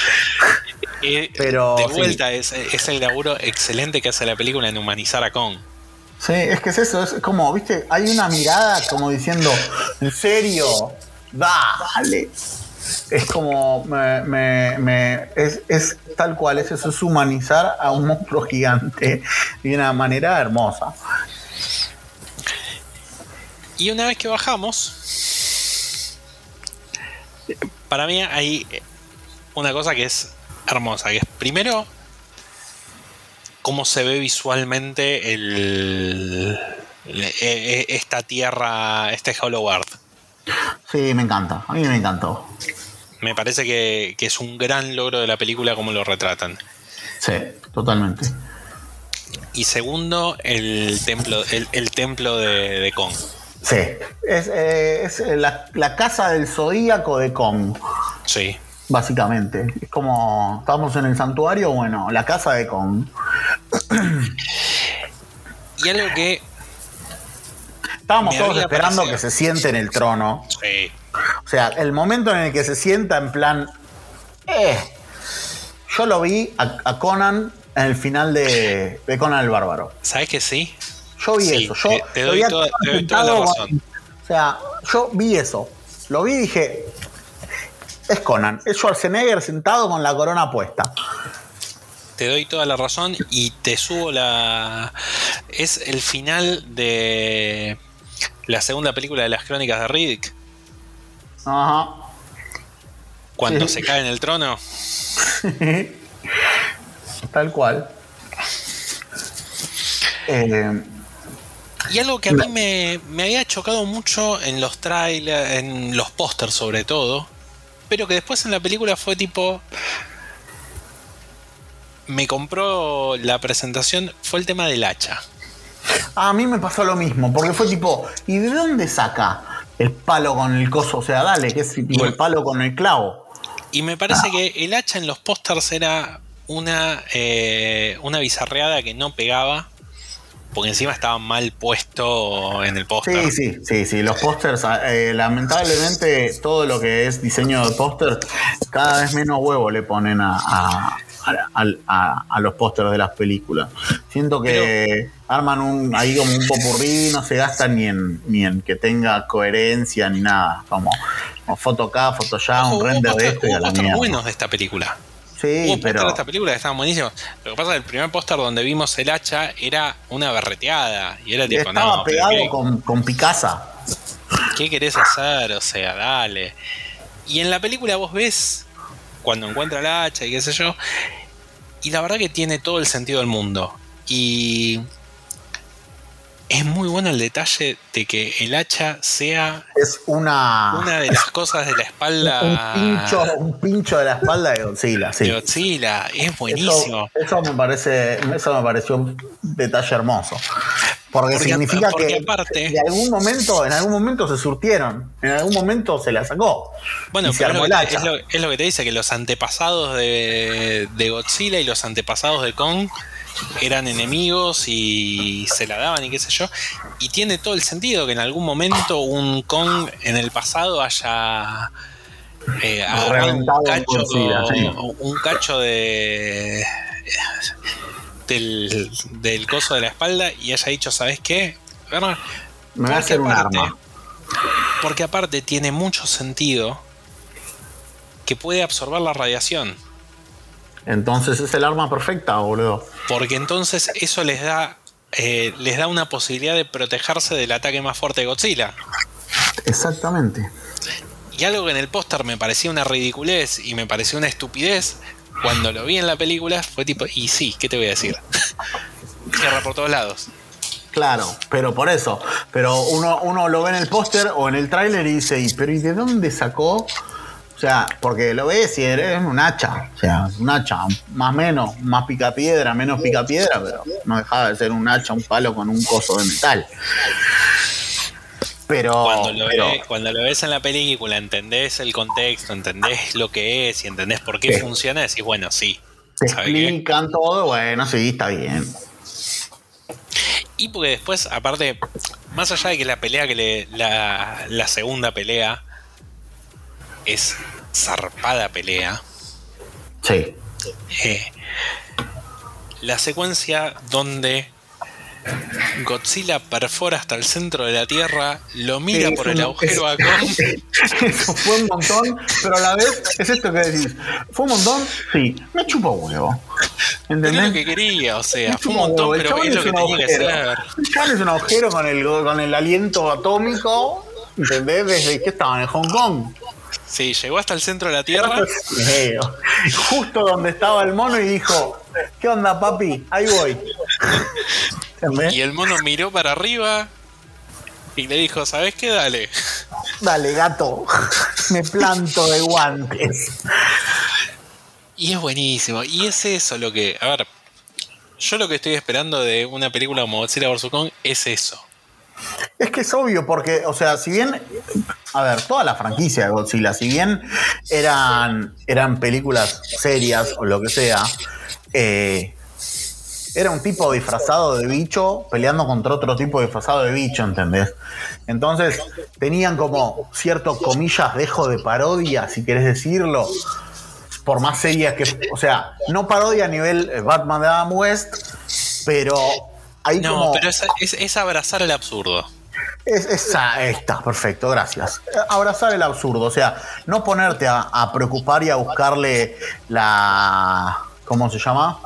pero de vuelta es, el laburo excelente que hace la película en humanizar a Kong. Sí, es que es eso, es como, viste, hay una mirada como diciendo, en serio, dale es como me, es, tal cual, es eso, es humanizar a un monstruo gigante de una manera hermosa. Y una vez que bajamos, para mí hay una cosa que es hermosa, que es primero cómo se ve visualmente el, e, e, esta tierra, este Hollow Earth. Sí, me encanta, a mí me encantó me parece que, es un gran logro de la película como lo retratan. Sí, totalmente. Y segundo, el templo, el, templo de, Kong. Sí, es, eh, la, casa del zodíaco de Kong. Sí. Básicamente. Es como, estamos en el santuario, bueno, la casa de Kong. y algo que... Estábamos todos esperando que se siente en el trono. Sí. O sea, el momento en el que se sienta en plan. Eh, yo lo vi a, Conan en el final de, Conan el Bárbaro. ¿Sabes que sí? Yo vi eso. Yo te, doy toda, la razón. o sea, yo vi eso. Lo vi y dije. Es Conan. Es Schwarzenegger sentado con la corona puesta. Te doy toda la razón y te subo la. Es el final de la segunda película de las crónicas de Riddick. Ajá. Cuando Sí. se cae en el trono. Tal cual. Eh, Y algo que a mí me, me había chocado mucho en los trailers, en los pósters sobre todo, pero que después en la película fue tipo... Me compró la presentación, fue el tema del hacha. a mí me pasó lo mismo, porque fue tipo, ¿y de dónde saca el palo con el coso? O sea, dale, que es tipo el palo con el clavo. Y me parece que el hacha en los pósters era una, eh, una bizarreada que no pegaba, porque encima estaba mal puesto en el póster. Sí, sí, sí, sí. Los pósters, eh, lamentablemente, todo lo que es diseño de póster, cada vez menos huevo le ponen a, a- a- a- a los pósters de las películas. Siento que arman un ahí como un popurrí, no se gastan ni en, ni en que tenga coherencia ni nada. Como, como foto acá, foto allá, un render de esto y a la buenos de esta película. Sí, Hubo póster pero. de esta película que estaban buenísimos. Lo que pasa es que el primer póster donde vimos el hacha era una berreteada. Y era tipo, Estaba no, pegado ¿qué, con, con Picasa. qué querés hacer? O sea, dale. Y en la película vos ves cuando encuentra el hacha y qué sé yo. Y la verdad que tiene todo el sentido del mundo. Y es muy bueno el detalle de que el hacha sea Es una. una de las cosas de la espalda un, pincho, un pincho de la espalda de Godzilla, sí. de Godzilla. Es buenísimo. eso me parece, eso me pareció un detalle hermoso. Porque, Porque- significa porque que aparte- de algún momento, en algún momento se surtieron, en algún momento se la sacó. Bueno, y se pero lo, el que, hacha. es, lo, es lo que te dice, que los antepasados de, de Godzilla y los antepasados de Kong eran enemigos y se la daban y qué sé yo. Y tiene todo el sentido que en algún momento un Kong en el pasado haya eh, agarrado un cacho, Godzilla, sí. un cacho de del, del coso de la espalda y haya dicho, ¿sabes qué? Me voy a hacer un aparte- arma. Porque aparte tiene mucho sentido que puede absorber la radiación. Entonces es el arma perfecta, boludo. Porque entonces eso les da, eh, les da una posibilidad de protegerse del ataque más fuerte de Godzilla. Exactamente. Y algo que en el póster me parecía una ridiculez y me pareció una estupidez, cuando lo vi en la película fue tipo, y sí, ¿qué te voy a decir? Cierra por todos lados. Claro, pero por eso. Pero uno, uno lo ve en el póster o en el tráiler y dice, ¿y pero ¿y de dónde sacó? O sea, porque lo ves y es un hacha. O sea, un hacha, más menos, más picapiedra, menos picapiedra, pero no dejaba de ser un hacha, un palo con un coso de metal. Pero, Cuando lo, pero- ve- cuando lo ves en la película, entendés el contexto, entendés lo que es y entendés por qué Sí. funciona, decís, bueno, sí. te explican todo, bueno, sí, está bien. Y porque después, aparte, más allá de que la pelea que le. La, la segunda pelea es zarpada pelea. Sí. eh, la secuencia donde Godzilla perfora hasta el centro de la Tierra, lo mira Sí, por el un- agujero a Kong. Eso fue un montón, pero a la vez es esto que decís. ¿Fue un montón? Sí, me chupo huevo. Pero es lo ¿Entendés? que quería, o sea, Me fue un chupa montón, huevo. El pero es lo que un tenía que agujero. ser. El chabón es un agujero con el, con el aliento atómico. ¿Entendés? Desde que estaban en Hong Kong. Sí, llegó hasta el centro de la Tierra. Justo donde estaba el mono y dijo: ¿Qué onda, papi? Ahí voy. Y el mono miró para arriba y le dijo, ¿sabes qué? Dale. Dale, gato. Me planto de guantes. Y es buenísimo. Y es eso lo que. A ver. Yo lo que estoy esperando de una película como Godzilla vs. Kong es eso. Es que es obvio, porque, o sea, si bien, a ver, toda la franquicia de Godzilla, si bien eran, eran películas serias o lo que sea, eh, era un tipo disfrazado de bicho peleando contra otro tipo disfrazado de bicho, ¿entendés? Entonces tenían como cierto, comillas, dejo de parodia, si querés decirlo, por más serias que, o sea, no parodia a nivel eh, Batman de Adam West, pero No, como... pero es, es- es abrazar el absurdo. Es, esa, está, perfecto, gracias. Abrazar el absurdo, o sea, no ponerte a, preocupar y a buscarle la. ¿Cómo se llama?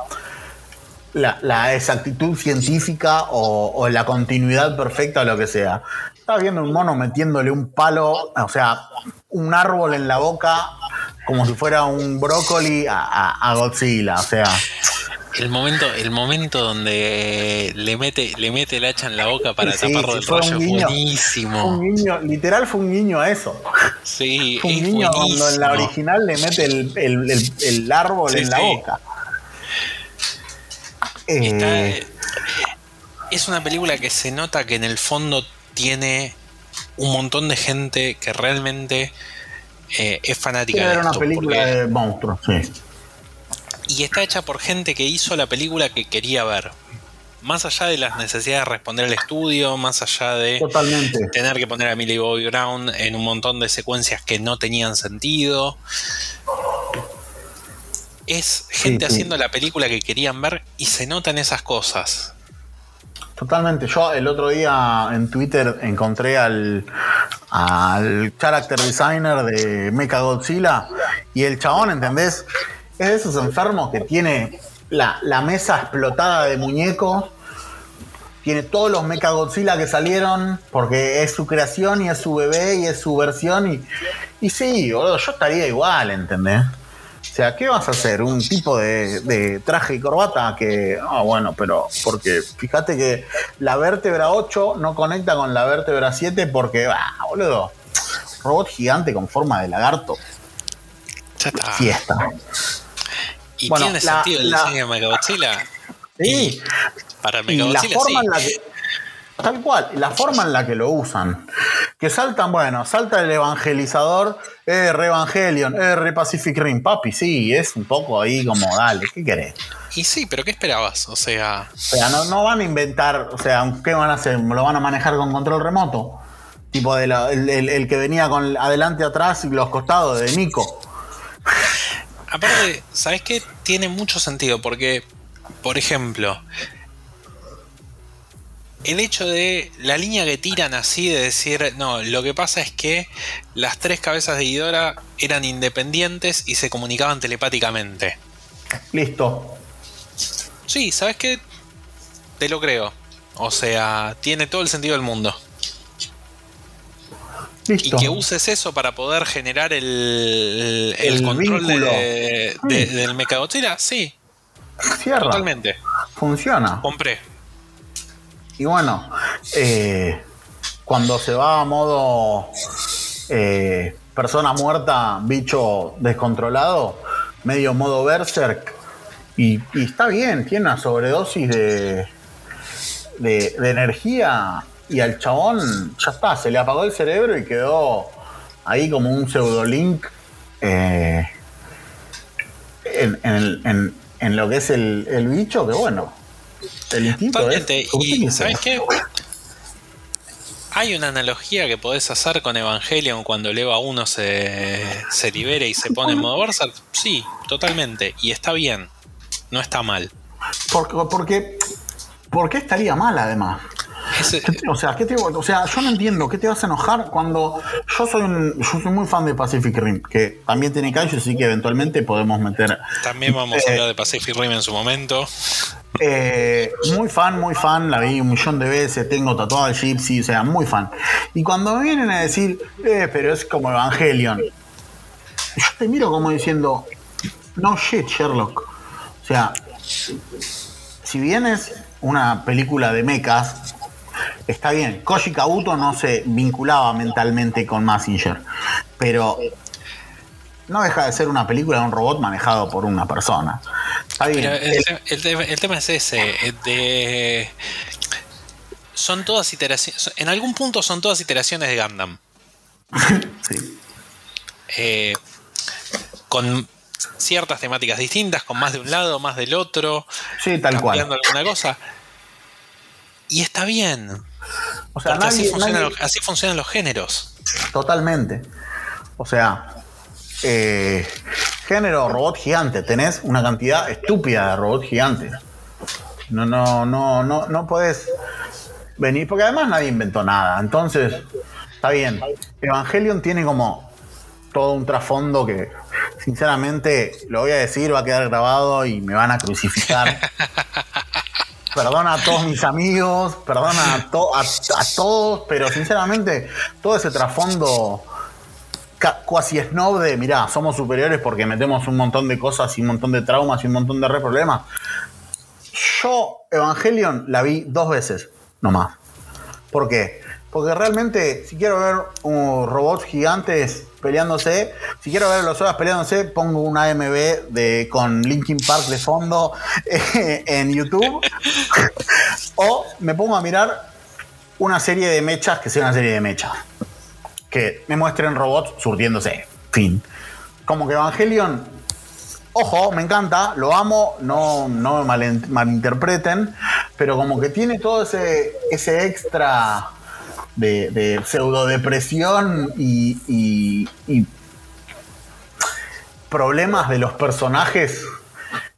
La, exactitud científica o, la continuidad perfecta o lo que sea. Estás viendo un mono metiéndole un palo, o sea, un árbol en la boca como si fuera un brócoli a Godzilla, o sea. El momento, el momento donde le mete, le mete el hacha en la boca para taparlo del rollo, buenísimo. un guiño, literal fue un guiño a eso. Sí, fue un guiño cuando en la original le mete el, árbol en la boca. Eh, es una película que se nota que en el fondo tiene un montón de gente que realmente eh, es fanática de esto. Era una película de monstruos, sí y está hecha por gente que hizo la película que quería ver. Más allá de las necesidades de responder al estudio, más allá de tener que poner a Millie Bobby Brown en un montón de secuencias que no tenían sentido. Es gente haciendo la película que querían ver y se notan esas cosas. Totalmente. Yo el otro día en Twitter encontré al, al character designer de Mecha Godzilla y el chabón, ¿entendés? Es de esos enfermos que tiene la, mesa explotada de muñecos. Tiene todos los Mecha Godzilla que salieron porque es su creación y es su bebé y es su versión. Y, y sí, yo estaría igual, ¿entendés? O sea, ¿qué vas a hacer? ¿Un tipo de, traje y corbata que... Ah, bueno, pero porque fíjate que la vértebra 8 no conecta con la vértebra 7 porque, ah, boludo, robot gigante con forma de lagarto. Ya está. Fiesta. ¿Y tiene sentido el diseño de Megagodzilla? Sí. para Megagodzilla, sí. En la que, tal cual, la forma en la que lo usan. Que saltan, bueno, salta el evangelizador, eh, re Evangelion, eh, re Pacific Rim, papi, sí, es un poco ahí como, dale, ¿qué querés? Y sí, pero ¿qué esperabas? O sea. O sea, no, no van a inventar, o sea, ¿qué van a hacer? ¿Lo van a manejar con control remoto? Tipo de el, el, que venía con adelante, atrás y los costados de Nico. Aparte, ¿sabes qué? Tiene mucho sentido porque, por ejemplo, el hecho de la línea que tiran así de decir, no, lo que pasa es que las tres cabezas de Ghidorah eran independientes y se comunicaban telepáticamente. Listo. Sí, ¿sabes qué? Te lo creo. O sea, tiene todo el sentido del mundo. Y que uses eso para poder generar el, el, control de, del Mechagodzilla, sí. Cierra. Totalmente. Funciona. Compré. Y bueno, eh, cuando se va a modo eh, persona muerta, bicho descontrolado, medio modo berserk, y, está bien, tiene una sobredosis de, de, de energía y al chabón ya está, se le apagó el cerebro y quedó ahí como un pseudolink eh, en, en, lo que es el, bicho, que bueno, el instinto y ¿sabes qué? Hay una analogía que podés hacer con Evangelion cuando el EVA 1 se, se libera y se pone en modo Berserk. Sí, totalmente. Y está bien. No está mal. Porque, porque, ¿Por qué estaría mal además? O, sea, ¿qué te, o sea, yo no entiendo, ¿qué te vas a enojar cuando yo soy yo soy muy fan de Pacific Rim, que también tiene callo, así que eventualmente podemos meter. También vamos a eh, hablar de Pacific Rim en su momento. Eh, muy fan, muy fan, la vi un millón de veces, tengo tatuado el Gypsy, o sea, muy fan. Y cuando me vienen a decir, eh, pero es como Evangelion, yo te miro como diciendo, no shit, Sherlock. O sea, si vienes una película de mechas, está bien, Koji Kabuto no se vinculaba mentalmente con Massinger, pero no deja de ser una película de un robot manejado por una persona. Está bien. El, tema es ese, son todas iteraciones, en algún punto son todas iteraciones de Gundam. sí. Eh, con ciertas temáticas distintas, con más de un lado, más del otro. Sí, tal cual. alguna cosa. Y está bien. O sea, así, funcionan los, géneros. Totalmente. O sea, eh, género robot gigante. Tenés una cantidad estúpida de robots gigantes. No, no, no, no, no podés. venir, porque además nadie inventó nada. Entonces, está bien. Evangelion tiene como todo un trasfondo que, sinceramente, lo voy a decir, va a quedar grabado y me van a crucificar. perdona a todos mis amigos, perdona a, todos, pero sinceramente, todo ese trasfondo cuasi snob de, mirá, somos superiores porque metemos un montón de cosas y un montón de traumas y un montón de re problemas. Yo, Evangelion, la vi dos veces, nomás. ¿Por qué? Porque realmente, si quiero ver robots gigantes peleándose, si quiero ver los horas peleándose, pongo una AMB de, con Linkin Park de fondo en YouTube. o me pongo a mirar una serie de mechas que sea una serie de mechas. Que me muestren robots surtiéndose. Fin. Como que Evangelion Ojo, me encanta, lo amo, no, no me malinterpreten, pero como que tiene todo ese, ese extra de, de pseudodepresión y, y, problemas de los personajes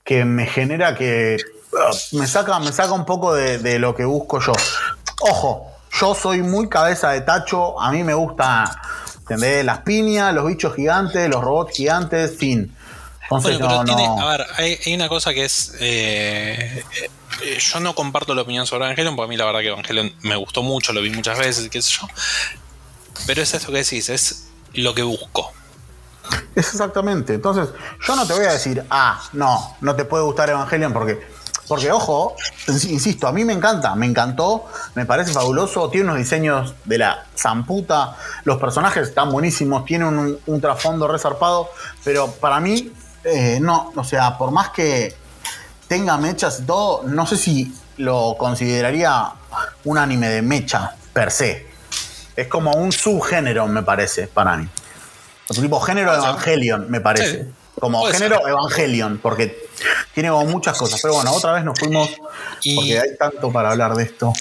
que me genera que uh, me saca, me saca un poco de, de lo que busco yo. Ojo, yo soy muy cabeza de tacho, a mí me gusta, ¿entendés? Las piñas, los bichos gigantes, los robots gigantes, fin bueno, pero tiene, a ver, hay, una cosa que es. Eh, eh, yo no comparto la opinión sobre Evangelion, porque a mí la verdad que Evangelion me gustó mucho, lo vi muchas veces, qué sé yo. Pero es esto que decís, es lo que busco. Es exactamente. Entonces, yo no te voy a decir, ah, no, no te puede gustar Evangelion porque. Porque, ojo, insisto, a mí me encanta, me encantó, me parece fabuloso, tiene unos diseños de la zamputa, los personajes están buenísimos, tiene un, un trasfondo resarpado, pero para mí eh, no, o sea, por más que tenga mechas y todo, no sé si lo consideraría un anime de mecha per se. Es como un subgénero, me parece, para mí. Otro tipo género Evangelion, me parece. Como género Evangelion, porque tiene como muchas cosas. Pero bueno, otra vez nos fuimos porque hay tanto para hablar de esto.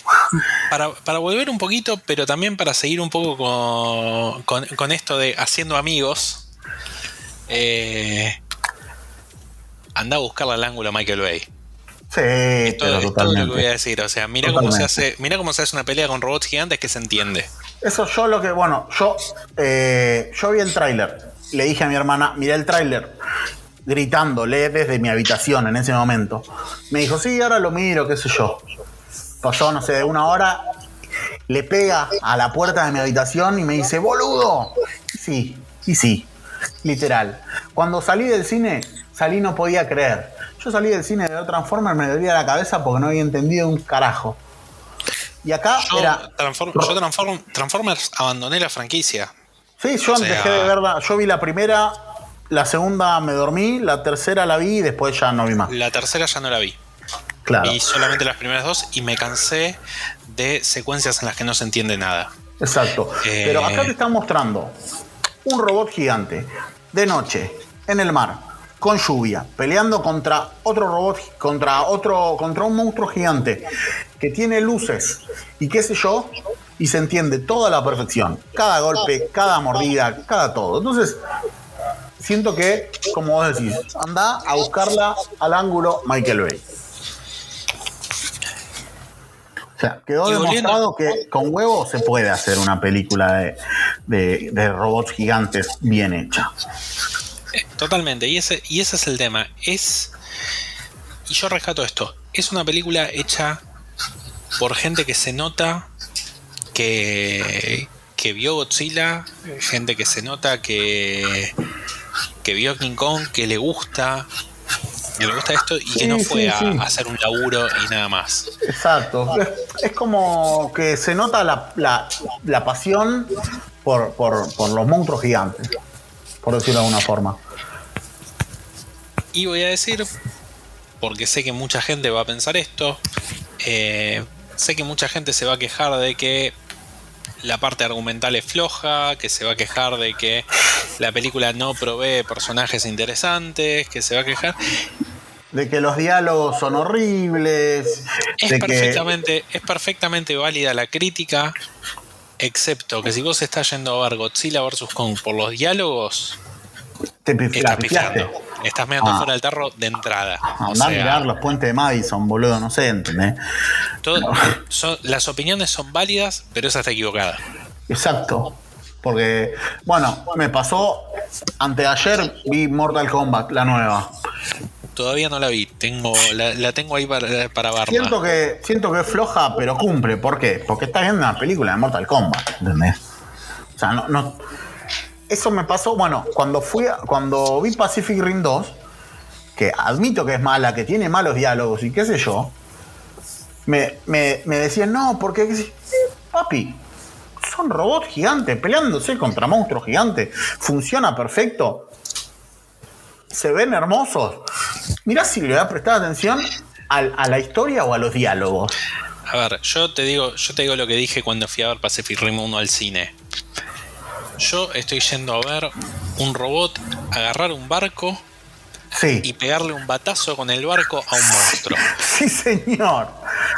Para, volver un poquito, pero también para seguir un poco con, esto de haciendo amigos. Eh, anda a buscarle al ángulo a Michael Bay. Sí, esto, es todo lo que voy a decir. O sea, mira cómo se hace, mira cómo se hace una pelea con robots gigantes que se entiende. Eso yo lo que, bueno, yo, eh, yo vi el tráiler. Le dije a mi hermana, mira el tráiler, gritándole desde mi habitación en ese momento. Me dijo, sí, ahora lo miro, qué sé yo. Pasó, no sé, de una hora, le pega a la puerta de mi habitación y me dice, boludo. Sí, y sí, literal. Cuando salí del cine, salí no podía creer. Yo salí del cine de Transformers, me dolía la cabeza porque no había entendido un carajo. Y acá yo era. yo Transformers abandoné la franquicia. Sí, yo dejé de verla. Yo vi la primera, la segunda me dormí, la tercera la vi y después ya no vi más. La tercera ya no la vi. Claro. Vi solamente las primeras dos y me cansé de secuencias en las que no se entiende nada. Exacto. Pero acá te están mostrando un robot gigante de noche en el mar con lluvia, peleando contra otro robot, contra otro, contra un monstruo gigante que tiene luces y qué sé yo, y se entiende toda la perfección. Cada golpe, cada mordida, cada todo. Entonces, siento que, como vos decís, anda a buscarla al ángulo Michael Bay. O sea, quedó demostrado que con huevo se puede hacer una película de, de robots gigantes bien hecha. Totalmente, y ese, y ese es el tema. Es. Y yo rescato esto. Es una película hecha por gente que se nota que, que vio Godzilla, gente que se nota que, que vio King Kong, que le gusta, que le gusta esto y que no fue a, hacer un laburo y nada más. Exacto. Es, como que se nota la, la, pasión por, por, por los monstruos gigantes, por decirlo de alguna forma. Y voy a decir, porque sé que mucha gente va a pensar esto, eh, sé que mucha gente se va a quejar de que la parte argumental es floja, que se va a quejar de que la película no provee personajes interesantes, que se va a quejar. De que los diálogos son horribles. Es, perfectamente, es perfectamente válida la crítica, excepto que si vos estás yendo a ver Godzilla vs. Kong por los diálogos, te estás Estás mirando Ah. fuera del tarro de entrada. O Andá a sea, mirar los puentes de Madison, boludo, no sé, ¿entendés? todo- son- las opiniones son válidas, pero esa está equivocada. Exacto. Porque, bueno, me pasó anteayer vi Mortal Kombat, la nueva. Todavía no la vi, tengo, la, la tengo ahí para, para verla. Siento que, siento que es floja, pero cumple. ¿Por qué? Porque estás viendo una película de Mortal Kombat, ¿entendés? O sea, no, no. Eso me pasó, bueno, cuando fui a- cuando vi Pacific Rim 2, que admito que es mala, que tiene malos diálogos y qué sé yo, me, me, decían, no, porque papi, son robots gigantes peleándose contra monstruos gigantes. Funciona perfecto. Se ven hermosos. Mirá si le voy a prestar atención al- a la historia o a los diálogos. A ver, yo te digo, yo te digo lo que dije cuando fui a ver Pacific Rim 1 al cine. Yo estoy yendo a ver un robot agarrar un barco Sí. y pegarle un batazo con el barco a un monstruo. Sí, señor.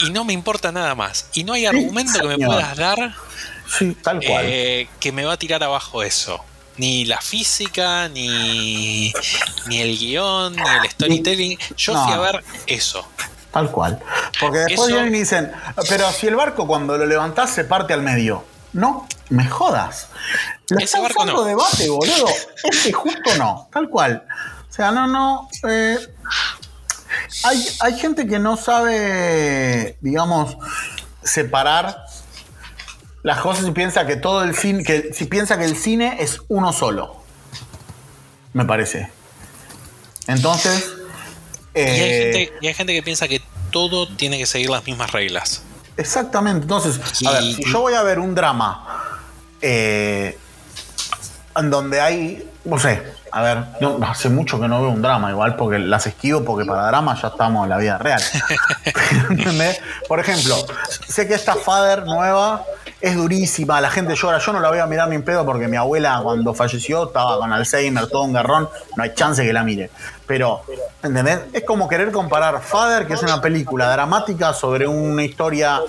Y no me importa nada más. Y no hay argumento que me puedas dar Sí, tal cual. eh, que me va a tirar abajo eso. Ni la física, ni, ni el guion, ni el storytelling. Yo No. fui a ver eso. Tal cual. Porque después Eso- vienen y dicen, pero si el barco cuando lo levantás se parte al medio. No, me jodas. La Ese barco no. debate, boludo. Este justo no. Tal cual. O sea, no, no. eh, hay, hay gente que no sabe, digamos, separar las cosas y piensa que todo el cine, que si piensa que el cine es uno solo. Me parece. Entonces. Y hay, eh, gente, y hay gente que piensa que todo tiene que seguir las mismas reglas. Exactamente. Entonces, a ver, si yo voy a ver un drama eh, en donde hay, no sé, a ver, hace mucho que no veo un drama igual porque las esquivo porque para drama ya estamos en la vida real. ¿Entendés? Por ejemplo, sé que esta Father nueva es durísima, la gente llora, yo no la voy a mirar ni en pedo porque mi abuela cuando falleció estaba con Alzheimer, todo un garrón, no hay chance que la mire. Pero, ¿entendés? Es como querer comparar Father, que es una película dramática sobre una historia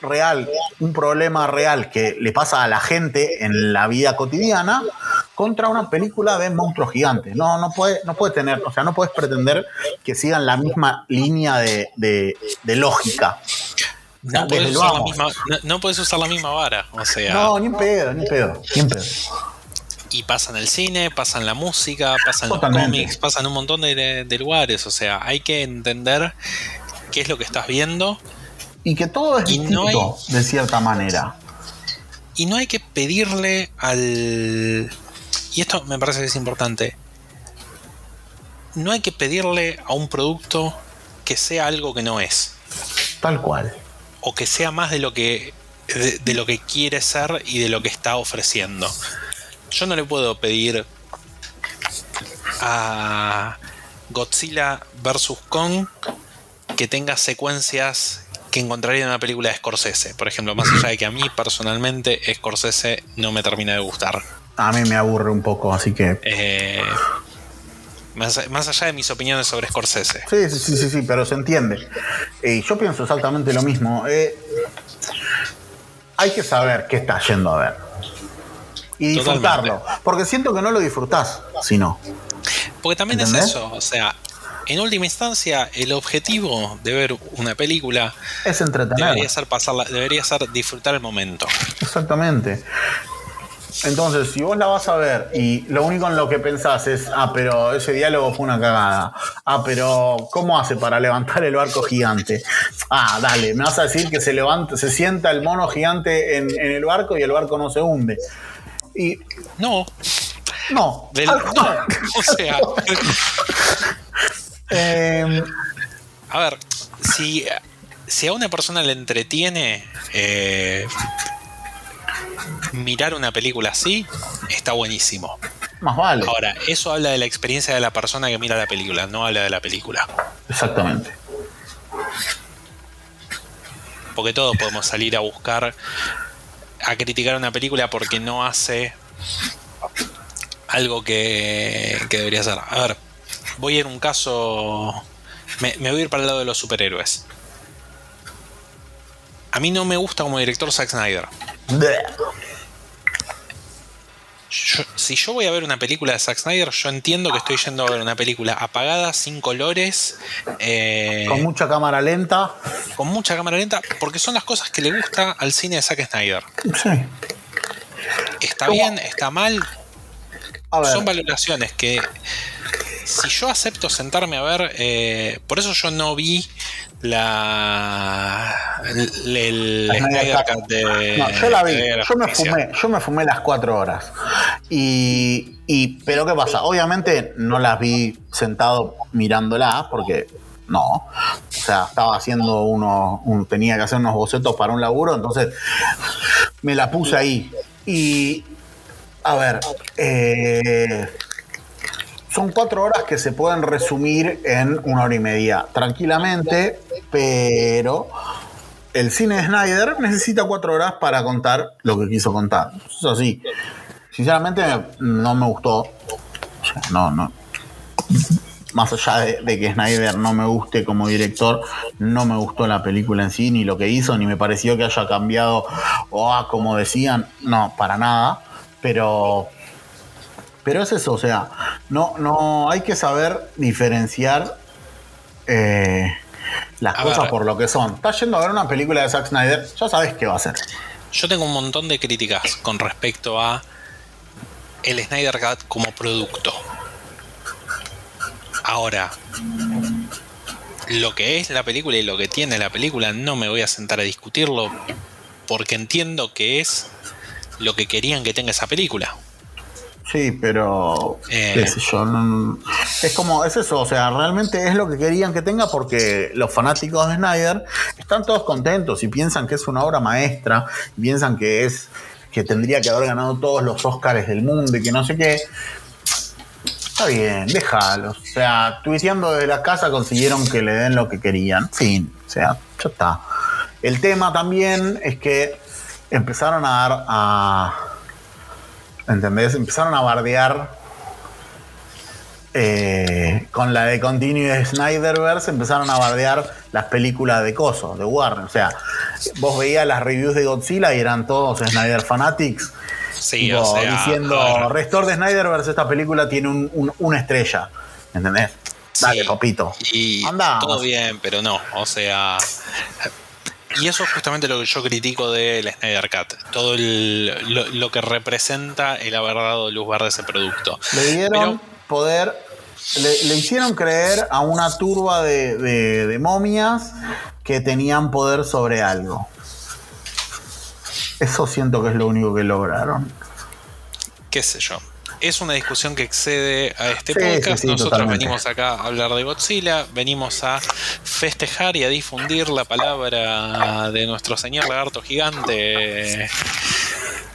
real, un problema real que le pasa a la gente en la vida cotidiana, contra una película de monstruos gigantes. No, no puede, no puede tener, o sea, no puedes pretender que sigan la misma línea de, de- de lógica. No puedes, usar la misma, no, no puedes usar la misma vara. O sea, No, ni en pedo, ni en pedo, ni en pedo. y pasa en el cine, pasa en la música, pasa en los cómics, pasa en un montón de, de lugares. O sea, hay que entender qué es lo que estás viendo Y que todo es Y no distinto, de cierta manera. y no hay que pedirle al. Y esto me parece que es importante. No hay que pedirle a un producto que sea algo que no es. Tal cual. O que sea más de lo que de, de lo que quiere ser y de lo que está ofreciendo. Yo no le puedo pedir a Godzilla vs Kong que tenga secuencias que encontraría en una película de Scorsese, por ejemplo, más allá de que a mí personalmente Scorsese no me termina de gustar. A mí me aburre un poco, así que. Eh, más, más allá de mis opiniones sobre Scorsese. Sí, sí, sí, sí, sí, pero se entiende. Y yo pienso exactamente lo mismo. Eh, hay que saber qué estás yendo a ver. Y Totalmente. disfrutarlo. Porque siento que no lo disfrutás, si no. Porque también ¿Entendés? es eso, o sea, en última instancia, el objetivo de ver una película Es entretener. debería ser pasarla, debería ser disfrutar el momento. Exactamente. Entonces, si vos la vas a ver y lo único en lo que pensás es, ah, pero ese diálogo fue una cagada. Ah, pero ¿cómo hace para levantar el barco gigante? Ah, dale, me vas a decir que se levanta, se sienta el mono gigante en, en el barco y el barco no se hunde. Y No, no, del- no, o sea, Eh, a ver, si, si a una persona le entretiene eh, mirar una película así, está buenísimo. más vale. Ahora, eso habla de la experiencia de la persona que mira la película, no habla de la película. Exactamente. Porque todos podemos salir a buscar, a criticar una película porque no hace algo que, que debería hacer. A ver, voy a ir un caso. Me, me voy a ir para el lado de los superhéroes. A mí no me gusta como director Zack Snyder. Bleh. Yo- si yo voy a ver una película de Zack Snyder, yo entiendo que estoy yendo a ver una película apagada, sin colores. Eh, con mucha cámara lenta. Con mucha cámara lenta, porque son las cosas que le gusta al cine de Zack Snyder. Sí. Está bien, está mal. Son valoraciones que si yo acepto sentarme a ver, eh, por eso yo no vi la el, Snyder Cut de. No, yo la vi. yo, me fumé, yo me fumé las cuatro horas. Y, y, pero ¿qué pasa? Obviamente no las vi sentado mirándola porque no. O sea, estaba haciendo uno, tenía que hacer unos bocetos para un laburo, entonces me la puse ahí. Y, a ver, eh, son cuatro horas que se pueden resumir en una hora y media tranquilamente, pero el cine de Snyder necesita cuatro horas para contar lo que quiso contar. Eso así. Sinceramente no me gustó. No, no. Más allá de, que Snyder no me guste como director, no me gustó la película en sí, ni lo que hizo, ni me pareció que haya cambiado, o ah, como decían, no, para nada. Pero pero es eso, o sea, no, no hay que saber diferenciar eh, las cosas por lo que son. Estás yendo a ver una película de Zack Snyder, ya sabes qué va a ser. Yo tengo un montón de críticas con respecto a el Snyder Cut como producto. Ahora, lo que es la película y lo que tiene la película no me voy a sentar a discutirlo porque entiendo que es lo que querían que tenga esa película. Sí, pero eh. es como, es eso, o sea, realmente es lo que querían que tenga porque los fanáticos de Snyder están todos contentos y piensan que es una obra maestra, piensan que es que tendría que haber ganado todos los Oscars del mundo y que no sé qué. Está bien, déjalos. O sea, tuiteando de la casa consiguieron que le den lo que querían. Fin, o sea, ya está. El tema también es que empezaron a dar a ¿Entendés? Empezaron a bardear eh, con la de Continue Snyderverse, empezaron a bardear las películas de Coso, de Warner. O sea, vos veías las reviews de Godzilla y eran todos Snyder Fanatics. Sí, o sea, diciendo, Restore de Snyderverse, esta película tiene una estrella. ¿Entendés? Dale, papito. Y todo bien, pero no. O sea, y eso es justamente lo que yo critico del Snyder Cut. Todo lo, que representa el haber dado luz verde a ese producto. Le dieron poder. Le, hicieron creer a una turba de, de momias que tenían poder sobre algo. Eso siento que es lo único que lograron. ¿Qué sé yo? Es una discusión que excede a este podcast. Nosotros venimos acá a hablar de Godzilla, venimos a festejar y a difundir la palabra de nuestro señor lagarto gigante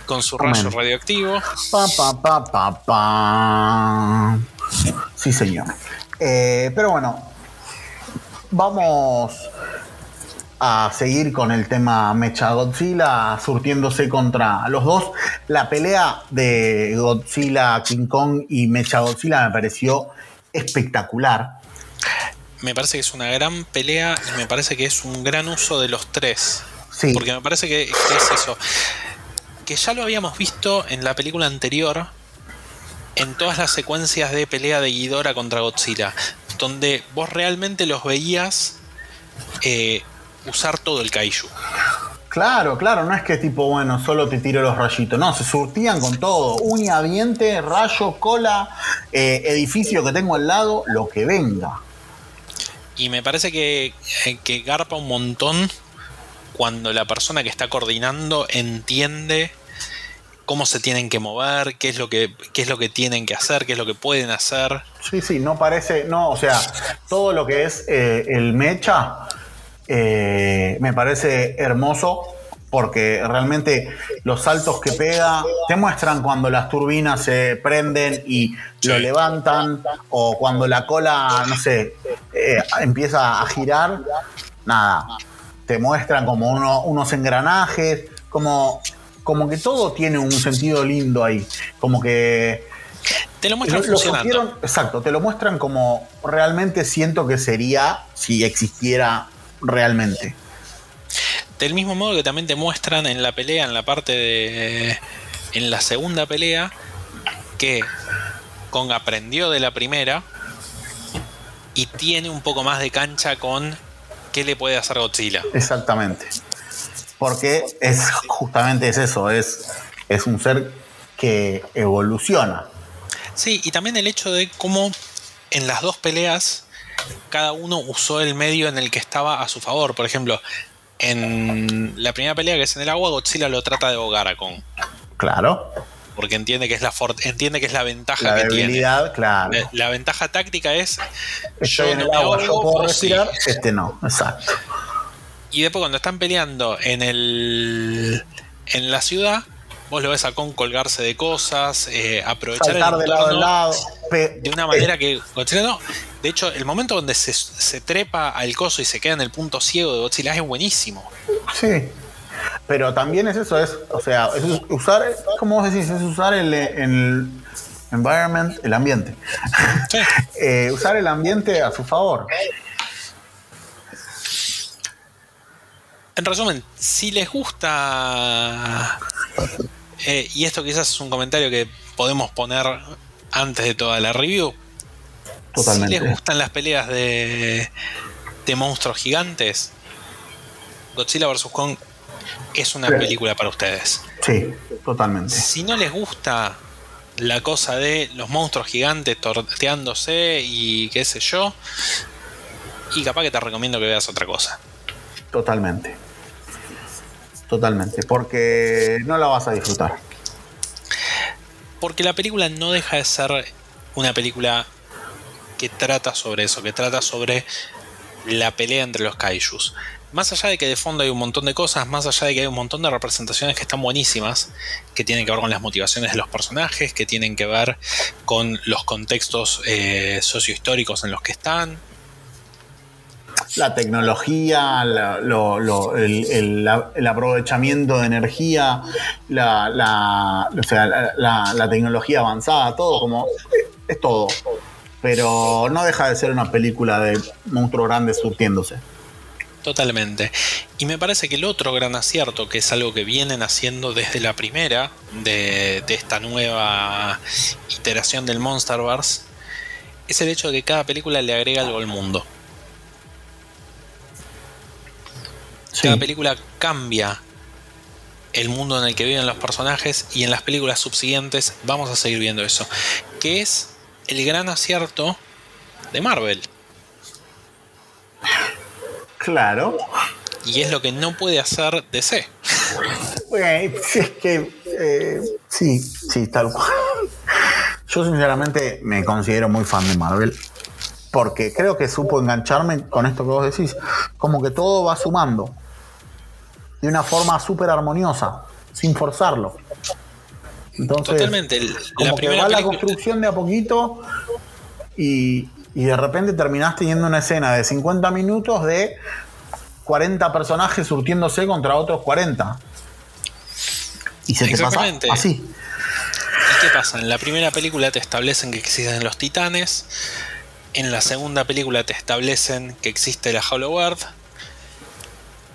con su rayo radioactivo. Pa, pa, pa, sí, señor. Eh, pero bueno, vamos a seguir con el tema Mecha Godzilla, surtiéndose contra los dos. La pelea de Godzilla, King Kong y Mecha Godzilla me pareció espectacular. Me parece que es una gran pelea y me parece que es un gran uso de los tres. Sí. Porque me parece que, es eso. Que ya lo habíamos visto en la película anterior, en todas las secuencias de pelea de Ghidorah contra Godzilla, donde vos realmente los veías eh, usar todo el kaiju. Claro, claro, no es que tipo, bueno, solo te tiro los rayitos, no, se surtían con todo, uña, diente, rayo, cola, eh, edificio que tengo al lado, lo que venga. Y me parece que, eh, que garpa un montón cuando la persona que está coordinando entiende cómo se tienen que mover, qué es lo que, qué es lo que tienen que hacer, qué es lo que pueden hacer. Sí, sí, no parece, no, o sea, todo lo que es eh, el mecha eh, me parece hermoso porque realmente los saltos que pega te muestran cuando las turbinas se prenden y lo levantan o cuando la cola, no sé, eh, empieza a girar. Nada, te muestran como unos engranajes, como, como que todo tiene un sentido lindo ahí, como que... Te lo muestran exacto, te lo muestran como realmente siento que sería si existiera realmente. Del mismo modo que también te muestran en la pelea, en la parte de. En la segunda pelea, que Kong aprendió de la primera y tiene un poco más de cancha con qué le puede hacer Godzilla. Exactamente. Porque es justamente es eso, es, es un ser que evoluciona. Sí, y también el hecho de cómo en las dos peleas cada uno usó el medio en el que estaba a su favor. Por ejemplo, en la primera pelea que es en el agua, Godzilla lo trata de ahogar a Kong. Claro. Porque entiende que es la entiende que es la ventaja La que tiene. claro. La, la ventaja táctica es Estoy en no el me agua, yo puedo sí. respirar, este no, exacto. Y después cuando están peleando en el en la ciudad, vos lo ves a Kong colgarse de cosas, eh, aprovechar Saltar el de lado a lado. de una manera que no. De hecho, el momento donde se, se trepa al coso y se queda en el punto ciego de Godzilla es buenísimo. Sí. Pero también es eso, es, o sea, es usar, como vos decís, es usar el, el environment, el ambiente. Sí. Eh, usar el ambiente a su favor. En resumen, si les gusta, eh, y esto quizás es un comentario que podemos poner antes de toda la review, Totalmente. si les gustan las peleas de, de monstruos gigantes, Godzilla vs. Kong es una película para ustedes. Sí, totalmente. Si no les gusta la cosa de los monstruos gigantes torteándose y qué sé yo, y capaz que te recomiendo que veas otra cosa. Totalmente. Totalmente. Porque no la vas a disfrutar. Porque la película no deja de ser una película que trata sobre eso, que trata sobre la pelea entre los kaijus. Más allá de que de fondo hay un montón de cosas, más allá de que hay un montón de representaciones que están buenísimas, que tienen que ver con las motivaciones de los personajes, que tienen que ver con los contextos eh, sociohistóricos en los que están. La tecnología, lo- el, aprovechamiento de energía, la, la- o sea, la tecnología avanzada, todo como. Es todo. Pero no deja de ser una película de monstruos grandes surtiéndose. Totalmente. Y me parece que el otro gran acierto, que es algo que vienen haciendo desde la primera de, de esta nueva iteración del Monsterverse, es el hecho de que cada película le agrega algo al mundo. Sí, Cada película cambia el mundo en el que viven los personajes y en las películas subsiguientes vamos a seguir viendo eso. Que es el gran acierto de Marvel. claro. Y es lo que no puede hacer DC. Bueno, es que. eh, sí, sí, tal cual. Yo, sinceramente, me considero muy fan de Marvel. Porque creo que supo engancharme con esto que vos decís. Como que todo va sumando. De una forma súper armoniosa. Sin forzarlo. Entonces, Totalmente. el- como La que va la construcción de a poquito. Y, y de repente terminás teniendo una escena de 50 minutos de 40 personajes surtiéndose contra otros 40. Y se te pasa así. ¿Y qué pasa? En la primera película te establecen que existen los titanes. En la segunda película te establecen que existe la Hollow Earth.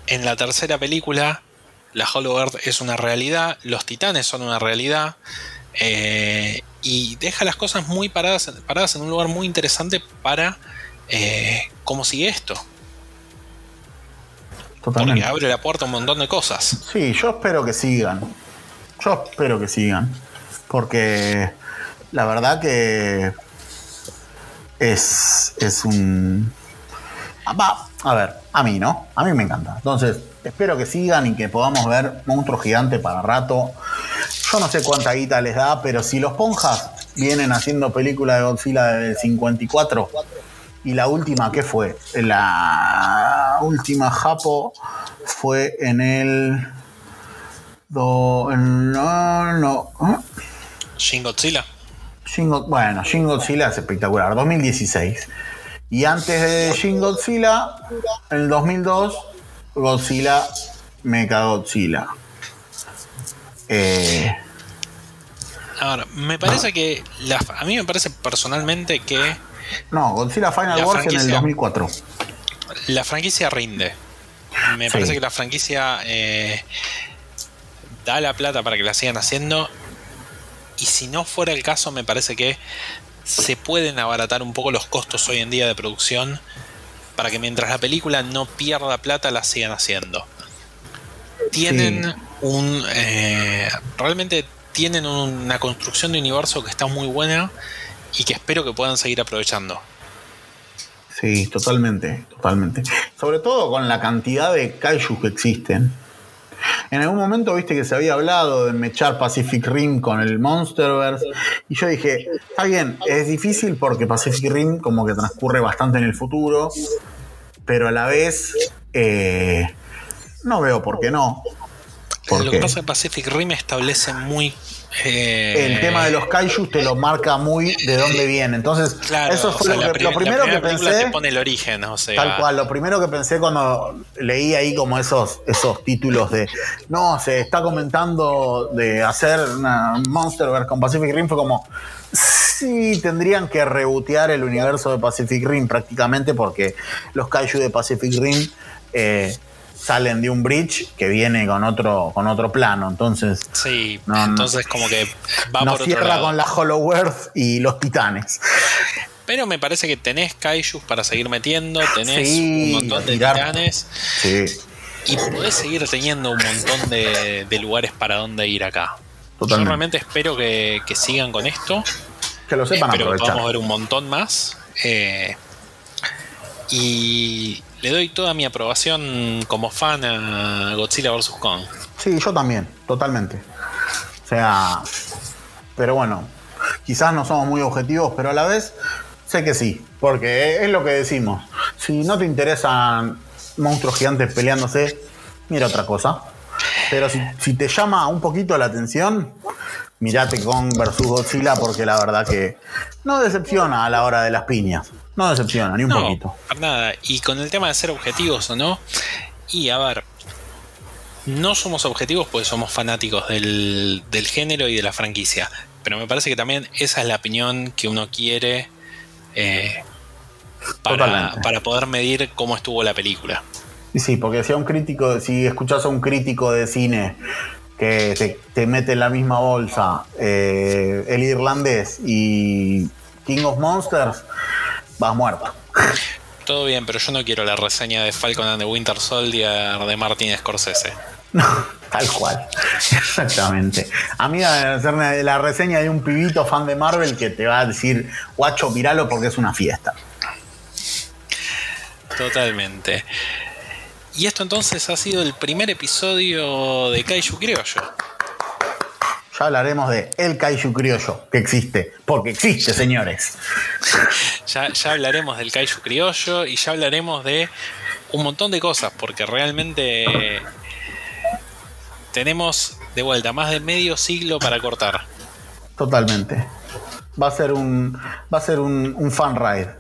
En la tercera película, la Hollow Earth es una realidad. Los titanes son una realidad. eh, y deja las cosas muy paradas, paradas en un lugar muy interesante para eh, cómo sigue esto. Porque Totalmente. abre la puerta a un montón de cosas. Sí, yo espero que sigan. Yo espero que sigan. Porque la verdad que es, es un... Va, a ver, a mí, ¿no? A mí me encanta. Entonces, espero que sigan y que podamos ver Monstruo Gigante para rato. Yo no sé cuánta guita les da, pero si los Ponjas vienen haciendo película de Godzilla del 54 y la última, ¿qué fue? La última Japo fue en el... do- en- no, no. ¿eh? Shin Godzilla. Shin bueno, Shin Godzilla es espectacular, 2016. Y antes de Shin Godzilla, en el 2002, Godzilla, Mecha Godzilla. Eh, Ahora, me parece que. la- a mí me parece personalmente que no, Godzilla Final Wars en el franquicia. 2004. la franquicia rinde. Me Sí. parece que la franquicia eh, da la plata para que la sigan haciendo. y si no fuera el caso, me parece que se pueden abaratar un poco los costos hoy en día de producción para que mientras la película no pierda plata la sigan haciendo. Tienen un... Eh, realmente tienen una construcción de universo que está muy buena y que espero que puedan seguir aprovechando. Sí, totalmente, totalmente. Sobre todo con la cantidad de kaijus que existen. En algún momento viste que se había hablado de mechar Pacific Rim con el Monsterverse. Y yo dije, está bien, es difícil porque Pacific Rim como que transcurre bastante en el futuro. Pero a la vez, eh, no veo por qué no. Lo que pasa es que Pacific Rim establece muy eh, el tema de los kaijus te lo marca muy de dónde viene. Entonces, eso fue lo, primero que pensé. pone el origen, o sea, Tal cual, lo primero que pensé cuando leí ahí como esos, esos títulos de no, se está comentando de hacer una Monsterverse con Pacific Rim, fue como. Sí, tendrían que rebotear el universo de Pacific Rim prácticamente porque los kaiju de Pacific Rim eh, salen de un bridge que viene con otro con otro plano entonces sí entonces como que va no cierra con la Hollow Earth y los titanes. Pero me parece que tenés kaijus para seguir metiendo tenés un montón de titanes. Sí. y podés seguir teniendo un montón de, lugares para donde ir acá. Totalmente. yo realmente espero que, sigan con esto. Que lo sepan pero vamos a ver un montón más. Eh, y le doy toda mi aprobación como fan a Godzilla vs. Kong. Sí, yo también, totalmente. O sea, pero bueno, quizás no somos muy objetivos, pero a la vez sé que sí, porque es lo que decimos. Si no te interesan monstruos gigantes peleándose, mira otra cosa. Pero si, te llama un poquito la atención, mirate Kong vs. Godzilla, porque la verdad que no decepciona a la hora de las piñas. No decepciona, ni un poquito. Nada. Y con el tema de ser objetivos o no, y a ver, no somos objetivos porque somos fanáticos del, género y de la franquicia. Pero me parece que también esa es la opinión que uno quiere eh, para, para, poder medir cómo estuvo la película. Sí, sí, porque si a un crítico, si escuchas a un crítico de cine que te, mete en la misma bolsa eh, el irlandés y King of Monsters, vas muerto. Todo bien, pero yo no quiero la reseña de Falcon and the Winter Soldier de Martin Scorsese. No, tal cual. Exactamente. A mí hacerme la reseña de un pibito fan de Marvel que te va a decir, guacho, miralo porque es una fiesta. Totalmente. Y esto entonces ha sido el primer episodio de Kaiju Criollo ya hablaremos de el kaiju criollo que existe, porque existe, señores. Ya, ya hablaremos del kaiju criollo y ya hablaremos de un montón de cosas, porque realmente tenemos de vuelta más de medio siglo para cortar. Totalmente. Va a ser un, va a ser un, un fan ride.